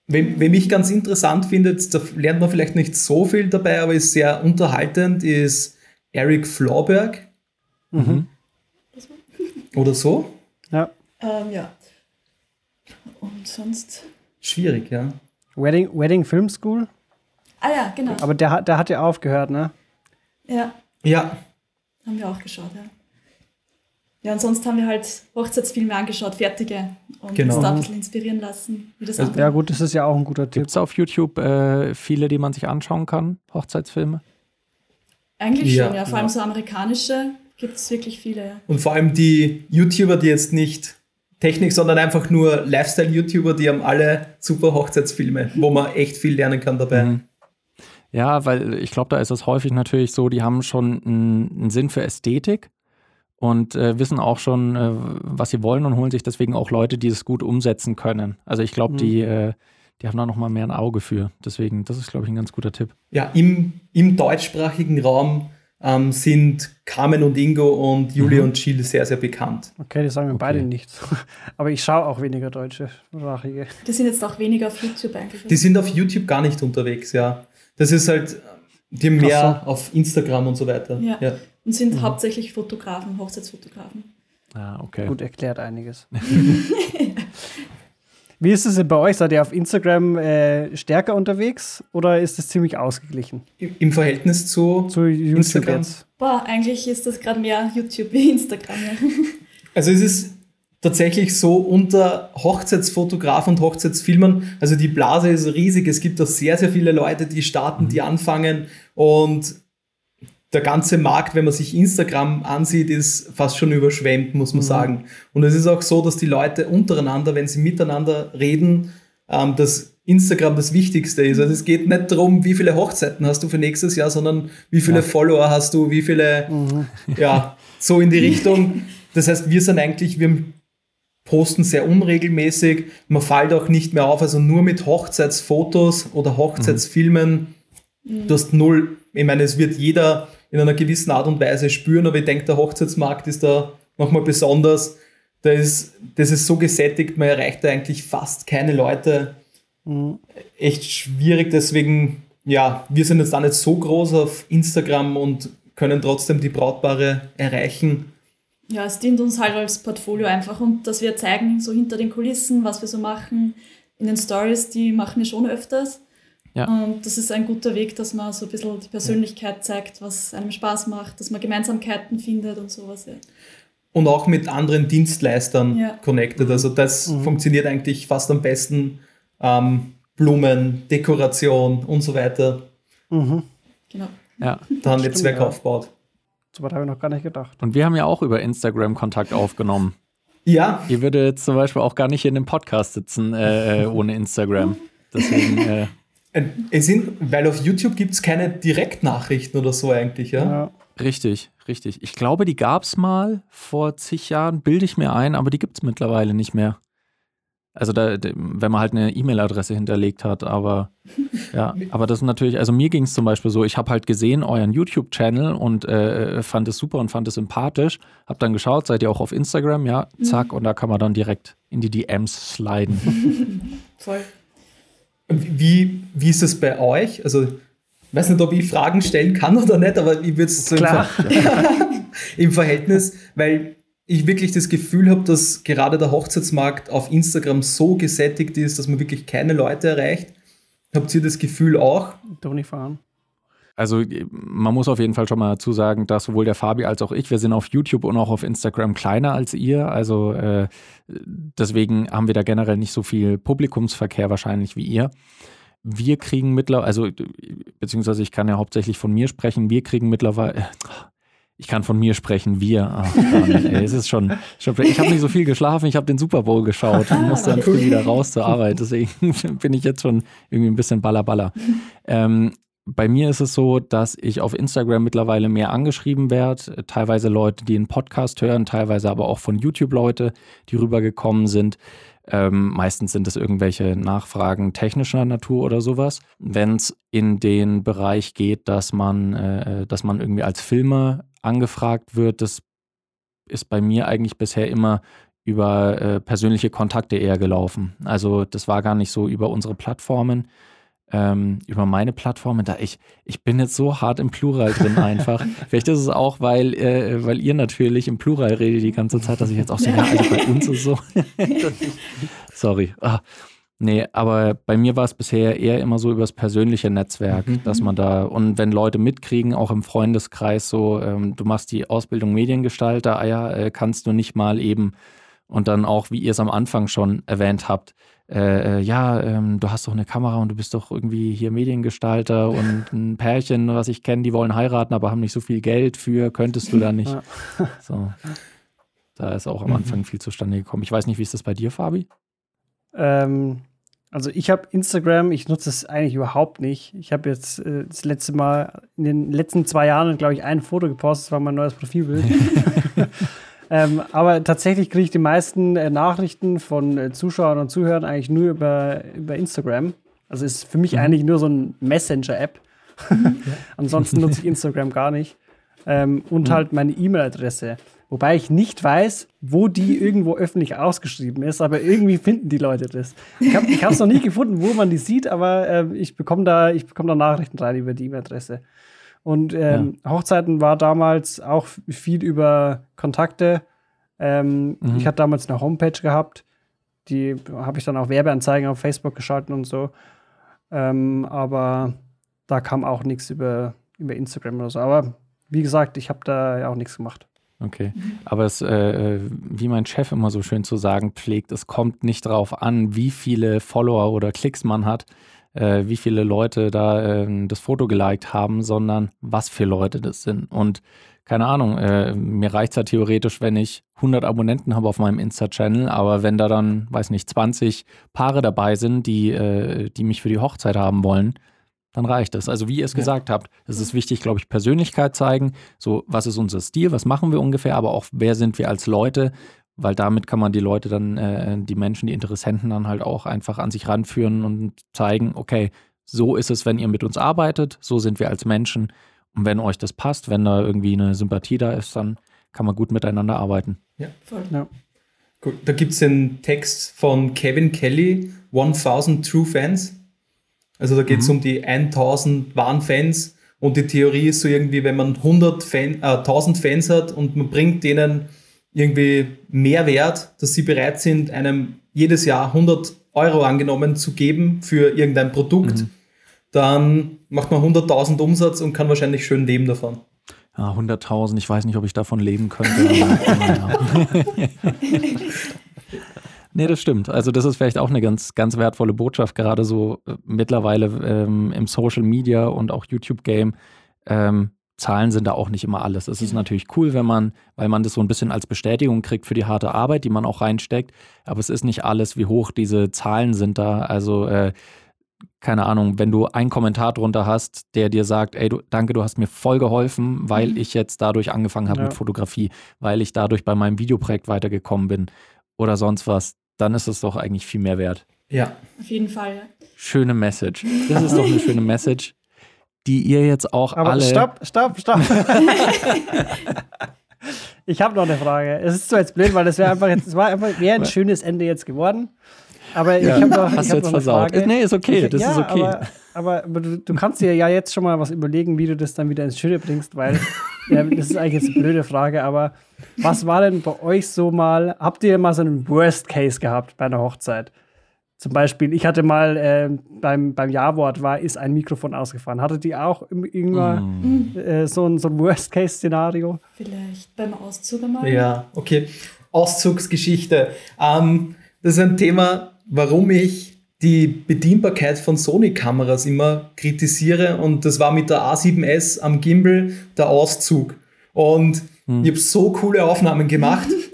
Wen, wen mich ganz interessant findet, da lernt man vielleicht nicht so viel dabei, aber ist sehr unterhaltend, ist Eric Florberg. Mhm. Oder so? Ja. Ähm, ja. Und sonst. Schwierig, ja. Wedding, Wedding Film School? Ah ja, genau. Aber der, der hat ja aufgehört, ne? Ja. Ja. Haben wir auch geschaut, ja. Ja, und sonst haben wir halt Hochzeitsfilme angeschaut, fertige, und genau. uns da ein bisschen inspirieren lassen. Wie das also, ja, gut, das ist ja auch ein guter Tipp. Gibt es auf YouTube äh, viele, die man sich anschauen kann, Hochzeitsfilme? Eigentlich ja, schon, ja. Vor allem so amerikanische gibt es wirklich viele. Ja. Und vor allem die YouTuber, die jetzt nicht Technik, sondern einfach nur Lifestyle-YouTuber, die haben alle super Hochzeitsfilme, wo man echt viel lernen kann dabei. Mhm. Ja, weil ich glaube, da ist es häufig natürlich so, die haben schon einen, einen Sinn für Ästhetik und äh, wissen auch schon, äh, was sie wollen und holen sich deswegen auch Leute, die es gut umsetzen können. Also ich glaube, mhm. die, äh, die haben da noch mal mehr ein Auge für. Deswegen, das ist, glaube ich, ein ganz guter Tipp. Ja, im, im deutschsprachigen Raum ähm, sind Carmen und Ingo und Julie mhm. und Jill sehr, sehr bekannt. Okay, die sagen mir okay. beide nichts. Aber ich schaue auch weniger deutsche Sprachige. Die sind jetzt auch weniger auf YouTube eigentlich. Die sind auf YouTube gar nicht unterwegs, ja. Das ist halt, die haben mehr so. auf Instagram und so weiter. Ja. ja. Und sind mhm. hauptsächlich Fotografen, Hochzeitsfotografen. Ah, okay. Gut erklärt einiges. Wie ist es denn bei euch? Seid ihr auf Instagram äh, stärker unterwegs oder ist es ziemlich ausgeglichen? Im Verhältnis zu, zu YouTube Instagram? Jetzt? Boah, eigentlich ist das gerade mehr YouTube wie Instagram. Ja. Also es ist tatsächlich so unter Hochzeitsfotografen und Hochzeitsfilmern, also die Blase ist riesig, es gibt da sehr, sehr viele Leute, die starten, die anfangen und der ganze Markt, wenn man sich Instagram ansieht, ist fast schon überschwemmt, muss man mhm. sagen. Und es ist auch so, dass die Leute untereinander, wenn sie miteinander reden, ähm, dass Instagram das Wichtigste ist. Also es geht nicht darum, wie viele Hochzeiten hast du für nächstes Jahr, sondern wie viele ja. Follower hast du, wie viele, mhm. ja, so in die Richtung. Das heißt, wir sind eigentlich, wir posten sehr unregelmäßig. Man fällt auch nicht mehr auf, also nur mit Hochzeitsfotos oder Hochzeitsfilmen. Mhm. Du hast null, ich meine, es wird jeder in einer gewissen Art und Weise spüren, aber ich denke, der Hochzeitsmarkt ist da nochmal besonders. Da ist, das ist so gesättigt, man erreicht da eigentlich fast keine Leute. Mhm. Echt schwierig, deswegen, ja, wir sind jetzt auch nicht so groß auf Instagram und können trotzdem die Brautpaare erreichen. Ja, es dient uns halt als Portfolio einfach und dass wir zeigen, so hinter den Kulissen, was wir so machen. In den Stories, die machen wir schon öfters. Ja. Und das ist ein guter Weg, dass man so ein bisschen die Persönlichkeit zeigt, was einem Spaß macht, dass man Gemeinsamkeiten findet und sowas. Ja. Und auch mit anderen Dienstleistern ja. connected. Also das mhm. funktioniert eigentlich fast am besten. Ähm, Blumen, Dekoration und so weiter. Mhm. Genau. Ja. Da ein Netzwerk ja. aufgebaut. So weit habe ich noch gar nicht gedacht. Und wir haben ja auch über Instagram Kontakt aufgenommen. Ja. Ihr würdet jetzt zum Beispiel auch gar nicht hier in dem Podcast sitzen äh, äh ohne Instagram. Deswegen. Äh, es sind, weil auf YouTube gibt es keine Direktnachrichten oder so eigentlich, ja? ja. Richtig, richtig. Ich glaube, die gab es mal vor zig Jahren, bilde ich mir ein, aber die gibt es mittlerweile nicht mehr. Also da, wenn man halt eine E-Mail-Adresse hinterlegt hat, aber ja, aber das ist natürlich, also mir ging es zum Beispiel so, ich habe halt gesehen euren YouTube-Channel und äh, fand es super und fand es sympathisch, habe dann geschaut, seid ihr auch auf Instagram, ja, zack, mhm. und da kann man dann direkt in die DMs sliden. Voll. Wie, wie ist es bei euch? Also, ich weiß nicht, ob ich Fragen stellen kann oder nicht, aber ich würde es so im, Ver im, Verhältnis, weil ich wirklich das Gefühl habe, dass gerade der Hochzeitsmarkt auf Instagram so gesättigt ist, dass man wirklich keine Leute erreicht. Habt ihr das Gefühl auch? Doch nicht fahren. Also man muss auf jeden Fall schon mal dazu sagen, dass sowohl der Fabi als auch ich, wir sind auf YouTube und auch auf Instagram kleiner als ihr. Also äh, deswegen haben wir da generell nicht so viel Publikumsverkehr wahrscheinlich wie ihr. Wir kriegen mittlerweile, also beziehungsweise ich kann ja hauptsächlich von mir sprechen, wir kriegen mittlerweile, ich kann von mir sprechen, wir. Ach, Mann, ey, es ist schon, schon ich habe nicht so viel geschlafen, ich habe den Super Bowl geschaut und musste dann früh wieder raus zur Arbeit. Deswegen bin ich jetzt schon irgendwie ein bisschen ballerballer. Ähm, bei mir ist es so, dass ich auf Instagram mittlerweile mehr angeschrieben werde. Teilweise Leute, die einen Podcast hören, teilweise aber auch von YouTube Leute, die rübergekommen sind. Ähm, meistens sind es irgendwelche Nachfragen technischer Natur oder sowas. Wenn es in den Bereich geht, dass man, äh, dass man irgendwie als Filmer angefragt wird, das ist bei mir eigentlich bisher immer über äh, persönliche Kontakte eher gelaufen. Also das war gar nicht so über unsere Plattformen, ähm, über meine Plattformen. Da ich, ich bin jetzt so hart im Plural drin einfach. Vielleicht ist es auch, weil, äh, weil ihr natürlich im Plural redet die ganze Zeit, dass ich jetzt auch so, ja, also bei uns ist so. Sorry. Ah. Nee, aber bei mir war es bisher eher immer so übers persönliche Netzwerk, mhm. dass man da, und wenn Leute mitkriegen, auch im Freundeskreis so, ähm, du machst die Ausbildung Mediengestalter, ah ja, äh, kannst du nicht mal eben und dann auch, wie ihr es am Anfang schon erwähnt habt, äh, äh, ja, ähm, du hast doch eine Kamera und du bist doch irgendwie hier Mediengestalter und ein Pärchen, was ich kenne, die wollen heiraten, aber haben nicht so viel Geld für, könntest du da nicht. So. Da ist auch am mhm. Anfang viel zustande gekommen. Ich weiß nicht, wie ist das bei dir, Fabi? Ähm, also ich habe Instagram, ich nutze es eigentlich überhaupt nicht. Ich habe jetzt äh, das letzte Mal in den letzten zwei Jahren, glaube ich, ein Foto gepostet, das war mein neues Profilbild. Ähm, aber tatsächlich kriege ich die meisten äh, Nachrichten von äh, Zuschauern und Zuhörern eigentlich nur über, über Instagram. Also ist für mich mhm. eigentlich nur so ein Messenger-App. Ansonsten nutze ich Instagram gar nicht. Ähm, und mhm. halt meine E-Mail-Adresse. Wobei ich nicht weiß, wo die irgendwo öffentlich ausgeschrieben ist, aber irgendwie finden die Leute das. Ich habe es noch nie gefunden, wo man die sieht, aber äh, ich bekomme da, bekomm da Nachrichten rein über die E-Mail-Adresse. Und ähm, ja. Hochzeiten war damals auch viel über Kontakte. Ähm, mhm. Ich hatte damals eine Homepage gehabt, die habe ich dann auch Werbeanzeigen auf Facebook geschalten und so. Ähm, aber da kam auch nichts über, über Instagram oder so. Aber wie gesagt, ich habe da ja auch nichts gemacht. Okay, aber es, äh, wie mein Chef immer so schön zu sagen pflegt, es kommt nicht darauf an, wie viele Follower oder Klicks man hat, äh, wie viele Leute da äh, das Foto geliked haben, sondern was für Leute das sind. Und keine Ahnung, äh, mir reicht es ja theoretisch, wenn ich 100 Abonnenten habe auf meinem Insta-Channel, aber wenn da dann, weiß nicht, 20 Paare dabei sind, die, äh, die mich für die Hochzeit haben wollen, dann reicht das. Also wie ihr es ja. gesagt habt, es ist wichtig, glaube ich, Persönlichkeit zeigen, so was ist unser Stil, was machen wir ungefähr, aber auch wer sind wir als Leute, weil damit kann man die Leute dann, äh, die Menschen, die Interessenten dann halt auch einfach an sich ranführen und zeigen, okay, so ist es, wenn ihr mit uns arbeitet, so sind wir als Menschen. Und wenn euch das passt, wenn da irgendwie eine Sympathie da ist, dann kann man gut miteinander arbeiten. Ja, voll. Ja. Gut, da gibt es den Text von Kevin Kelly, 1000 True Fans. Also da geht es mhm. um die 1000 wahren Fans und die Theorie ist so irgendwie, wenn man 100 Fan, äh, 1000 Fans hat und man bringt denen irgendwie Mehrwert, dass sie bereit sind, einem jedes Jahr 100 Euro angenommen zu geben für irgendein Produkt, mhm. dann macht man 100.000 Umsatz und kann wahrscheinlich schön leben davon. Ja, 100.000, ich weiß nicht, ob ich davon leben könnte. nee, das stimmt. Also das ist vielleicht auch eine ganz, ganz wertvolle Botschaft, gerade so äh, mittlerweile ähm, im Social Media und auch YouTube-Game. Ähm, Zahlen sind da auch nicht immer alles. Es ist natürlich cool, wenn man, weil man das so ein bisschen als Bestätigung kriegt für die harte Arbeit, die man auch reinsteckt. Aber es ist nicht alles, wie hoch diese Zahlen sind da. Also, äh, keine Ahnung, wenn du einen Kommentar drunter hast, der dir sagt, ey, du, danke, du hast mir voll geholfen, weil mhm. ich jetzt dadurch angefangen habe ja. mit Fotografie, weil ich dadurch bei meinem Videoprojekt weitergekommen bin oder sonst was, dann ist es doch eigentlich viel mehr wert. Ja. Auf jeden Fall. Schöne Message. Das ist doch eine schöne Message die ihr jetzt auch Aber alle. Stopp, stopp, stopp. ich habe noch eine Frage. Es ist so jetzt blöd, weil es wäre einfach jetzt, es war einfach wäre ein schönes Ende jetzt geworden. Aber ja, ich habe noch, hast ich hab noch versaut. Frage. Nee, ist okay, das ja, ist okay. Aber, aber, aber du, du, kannst dir ja jetzt schon mal was überlegen, wie du das dann wieder ins Schöne bringst, weil ja, das ist eigentlich jetzt eine blöde Frage, aber was war denn bei euch so mal, habt ihr mal so einen Worst Case gehabt bei einer Hochzeit? Zum Beispiel, ich hatte mal äh, beim, beim Ja-Wort war, ist ein Mikrofon ausgefahren. Hattet ihr auch irgendwann mm. äh, so ein, so ein Worst-Case-Szenario? Vielleicht beim Auszug einmal. Ja, okay. Auszugsgeschichte. Ähm, das ist ein Thema, warum ich die Bedienbarkeit von Sony-Kameras immer kritisiere. Und das war mit der A7S am Gimbal der Auszug. Und hm. ich habe so coole Aufnahmen gemacht.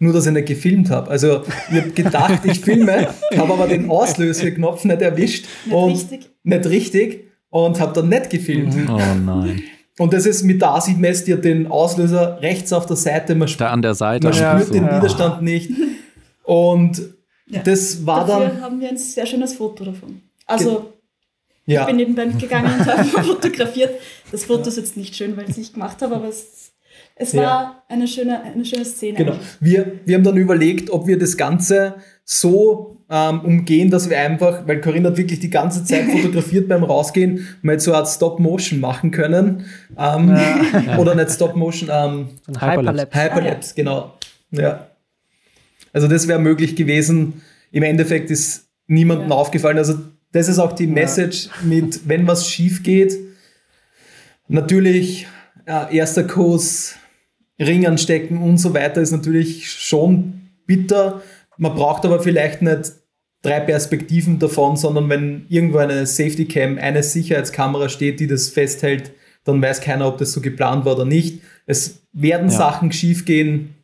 nur dass ich nicht gefilmt habe. Also ich habe gedacht, ich filme, habe aber den Auslöseknopf nicht erwischt nicht und richtig. nicht richtig und habe dann nicht gefilmt. Oh nein. Und das ist mit da sieht man jetzt ja den Auslöser rechts auf der Seite. Man, da an der Seite. Man spürt so. den Widerstand nicht. Und ja. das war Dafür dann. haben wir ein sehr schönes Foto davon. Also ja. ich bin nebenbei mitgegangen und habe fotografiert. Das Foto ist jetzt nicht schön, weil ich es nicht gemacht habe, aber es, es war ja. eine, schöne, eine schöne Szene. Genau. Wir, wir haben dann überlegt, ob wir das Ganze so ähm, umgehen, dass wir einfach, weil Corinna hat wirklich die ganze Zeit fotografiert beim Rausgehen, mal so eine Art Stop-Motion machen können. Ähm, ja. Oder nicht Stop-Motion, ähm, Hyperlapse. Hyperlapse, ah, genau. Ja. Also das wäre möglich gewesen. Im Endeffekt ist niemandem ja. aufgefallen. Also das ist auch die Message mit, wenn was schief geht. Natürlich, äh, erster Kurs, Ring anstecken und so weiter ist natürlich schon bitter. Man braucht aber vielleicht nicht drei Perspektiven davon, sondern wenn irgendwo eine Safety Cam, eine Sicherheitskamera steht, die das festhält, dann weiß keiner, ob das so geplant war oder nicht. Es werden ja. Sachen schiefgehen.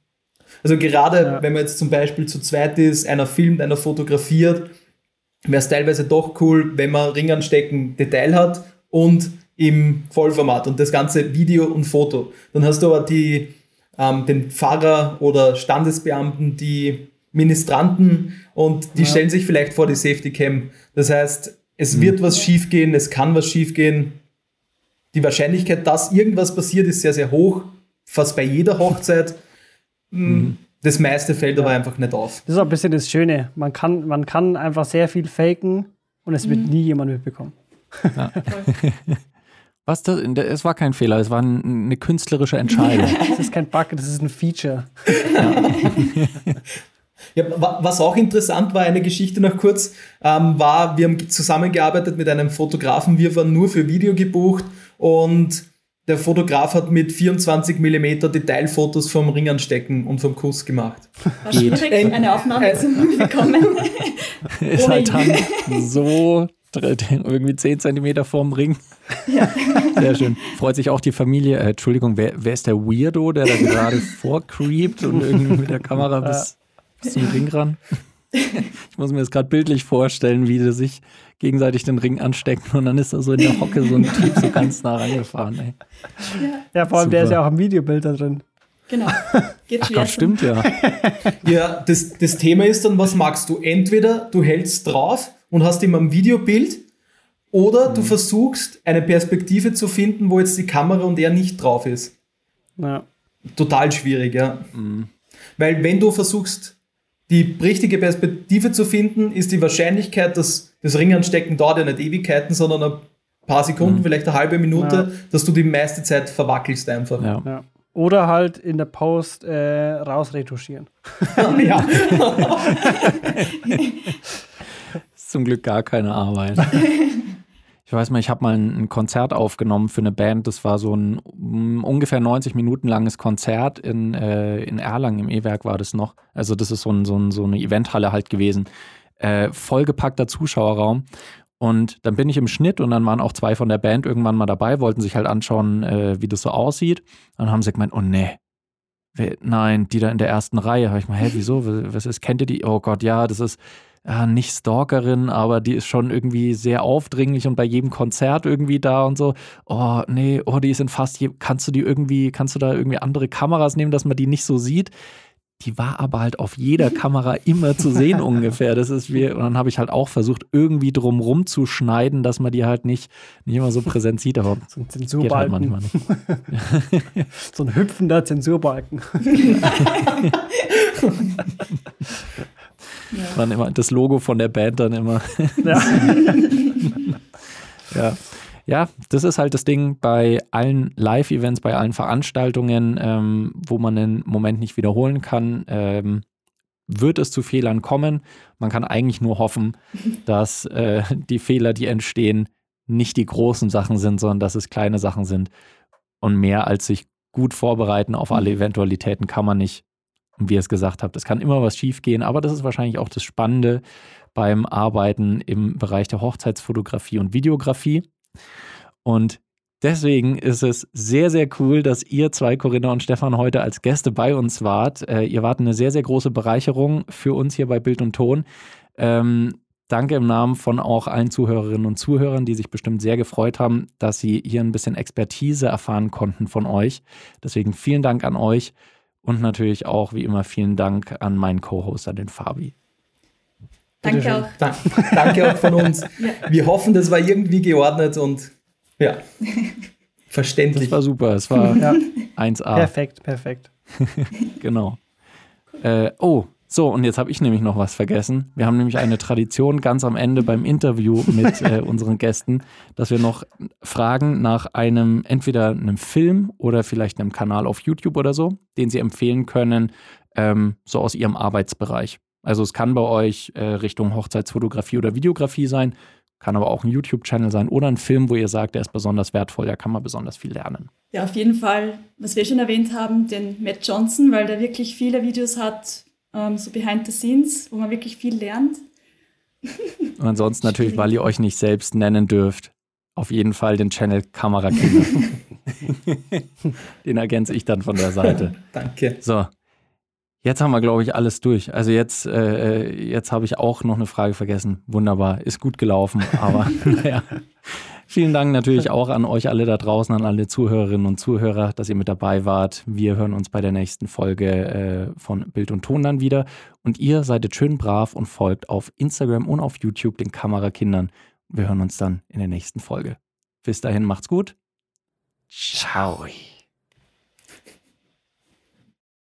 Also gerade ja. wenn man jetzt zum Beispiel zu zweit ist, einer filmt, einer fotografiert, wäre es teilweise doch cool, wenn man Ring anstecken Detail hat und im Vollformat und das ganze Video und Foto. Dann hast du aber die, ähm, den Pfarrer oder Standesbeamten, die Ministranten und die ja. stellen sich vielleicht vor die Safety Cam. Das heißt, es mhm. wird was schiefgehen, es kann was schiefgehen. Die Wahrscheinlichkeit, dass irgendwas passiert, ist sehr, sehr hoch. Fast bei jeder Hochzeit. Hm, mhm. Das meiste fällt ja. aber einfach nicht auf. Das ist auch ein bisschen das Schöne. Man kann, man kann einfach sehr viel faken und es mhm. wird nie jemand mitbekommen. Ja. Was das? Es war kein Fehler, es war eine künstlerische Entscheidung. das ist kein Bug, das ist ein Feature. Ja, was auch interessant war, eine Geschichte noch kurz, ähm, war, wir haben zusammengearbeitet mit einem Fotografen, wir waren nur für Video gebucht und der Fotograf hat mit 24 mm Detailfotos vom Ring anstecken und vom Kuss gemacht. War schwierig, eine Aufnahme zu bekommen. Ist halt dann so irgendwie 10 cm vorm Ring. Ja. Sehr schön. Freut sich auch die Familie. Äh, Entschuldigung, wer, wer, ist der Weirdo, der da gerade vorcreept und irgendwie mit der Kamera bis zum Ring ran. Ich muss mir das gerade bildlich vorstellen, wie sie sich gegenseitig den Ring anstecken und dann ist da so in der Hocke so ein Typ so ganz nah rangefahren. Ey. Ja. ja, vor allem, Super. der ist ja auch im Videobild da drin. Genau. Geht Ach Gott, stimmt ja. Ja, das, das Thema ist dann, was magst du? Entweder du hältst drauf und hast immer ein Videobild oder mhm. du versuchst eine Perspektive zu finden, wo jetzt die Kamera und er nicht drauf ist. Ja. Total schwierig, ja. Mhm. Weil wenn du versuchst, die richtige Perspektive zu finden, ist die Wahrscheinlichkeit, dass das Ringanstecken dauert ja nicht Ewigkeiten, sondern ein paar Sekunden, mhm. vielleicht eine halbe Minute, ja. dass du die meiste Zeit verwackelst einfach. Ja. Ja. Oder halt in der Post äh, rausretuschieren. ja. Zum Glück gar keine Arbeit. Ich weiß mal, ich habe mal ein, Konzert aufgenommen für eine Band. Das war so ein um, ungefähr 90 Minuten langes Konzert in, äh, in Erlangen, im E-Werk war das noch. Also das ist so, ein, so, ein, so eine Eventhalle halt gewesen. Äh, vollgepackter Zuschauerraum. Und dann bin ich im Schnitt und dann waren auch zwei von der Band irgendwann mal dabei, wollten sich halt anschauen, äh, wie das so aussieht. Und dann haben sie gemeint, oh nee, nein, die da in der ersten Reihe. Habe ich mal, hä, wieso? Was ist, kennt ihr die? Oh Gott, ja, das ist ja, nicht Stalkerin, aber die ist schon irgendwie sehr aufdringlich und bei jedem Konzert irgendwie da und so. Oh, nee, oh, die ist in fast je, kannst du die irgendwie, kannst du da irgendwie andere Kameras nehmen, dass man die nicht so sieht? Die war aber halt auf jeder Kamera immer zu sehen ungefähr. Das ist wie, und dann habe ich halt auch versucht, irgendwie drumrum zu schneiden, dass man die halt nicht, nicht immer so präsent sieht, aber so ein Zensurbalken. Halt manchmal nicht. so ein hüpfender Zensurbalken. Ja. Dann immer das Logo von der Band dann immer. Ja. ja. Ja, das ist halt das Ding bei allen Live-Events, bei allen Veranstaltungen, ähm, wo man den Moment nicht wiederholen kann, ähm, wird es zu Fehlern kommen. Man kann eigentlich nur hoffen, dass äh, die Fehler, die entstehen, nicht die großen Sachen sind, sondern dass es kleine Sachen sind. Und mehr als sich gut vorbereiten auf alle mhm. Eventualitäten kann man nicht. Wie ihr es gesagt habt, es kann immer was schiefgehen, aber das ist wahrscheinlich auch das Spannende beim Arbeiten im Bereich der Hochzeitsfotografie und Videografie. Und deswegen ist es sehr, sehr cool, dass ihr zwei, Corinna und Stefan, heute als Gäste bei uns wart. Äh, ihr wart eine sehr, sehr große Bereicherung für uns hier bei Bild und Ton. Ähm, danke im Namen von auch allen Zuhörerinnen und Zuhörern, die sich bestimmt sehr gefreut haben, dass sie hier ein bisschen Expertise erfahren konnten von euch. Deswegen vielen Dank an euch und natürlich auch wie immer vielen Dank an meinen Co-Hoster, den Fabi. Danke auch. Dank, danke auch von uns. ja. Wir hoffen, das war irgendwie geordnet und ja, verständlich. Das war super. Es war ja. 1A. Perfekt, perfekt. genau. Äh, oh, so, und jetzt habe ich nämlich noch was vergessen. Wir haben nämlich eine Tradition ganz am Ende beim Interview mit äh, unseren Gästen, dass wir noch fragen nach einem, entweder einem Film oder vielleicht einem Kanal auf YouTube oder so, den sie empfehlen können, ähm, so aus ihrem Arbeitsbereich. Also es kann bei euch äh, Richtung Hochzeitsfotografie oder Videografie sein, kann aber auch ein YouTube-Channel sein oder ein Film, wo ihr sagt, der ist besonders wertvoll, da kann man besonders viel lernen. Ja, auf jeden Fall, was wir schon erwähnt haben, den Matt Johnson, weil der wirklich viele Videos hat, ähm, so behind the scenes, wo man wirklich viel lernt. Und ansonsten natürlich, weil ihr euch nicht selbst nennen dürft, auf jeden Fall den Channel Kamerakinder. den ergänze ich dann von der Seite. Danke. So. Jetzt haben wir, glaube ich, alles durch. Also jetzt, äh, jetzt habe ich auch noch eine Frage vergessen. Wunderbar, ist gut gelaufen, aber naja. Vielen Dank natürlich auch an euch alle da draußen, an alle Zuhörerinnen und Zuhörer, dass ihr mit dabei wart. Wir hören uns bei der nächsten Folge äh, von Bild und Ton dann wieder. Und ihr seid schön brav und folgt auf Instagram und auf YouTube den Kamerakindern. Wir hören uns dann in der nächsten Folge. Bis dahin, macht's gut. Ciao.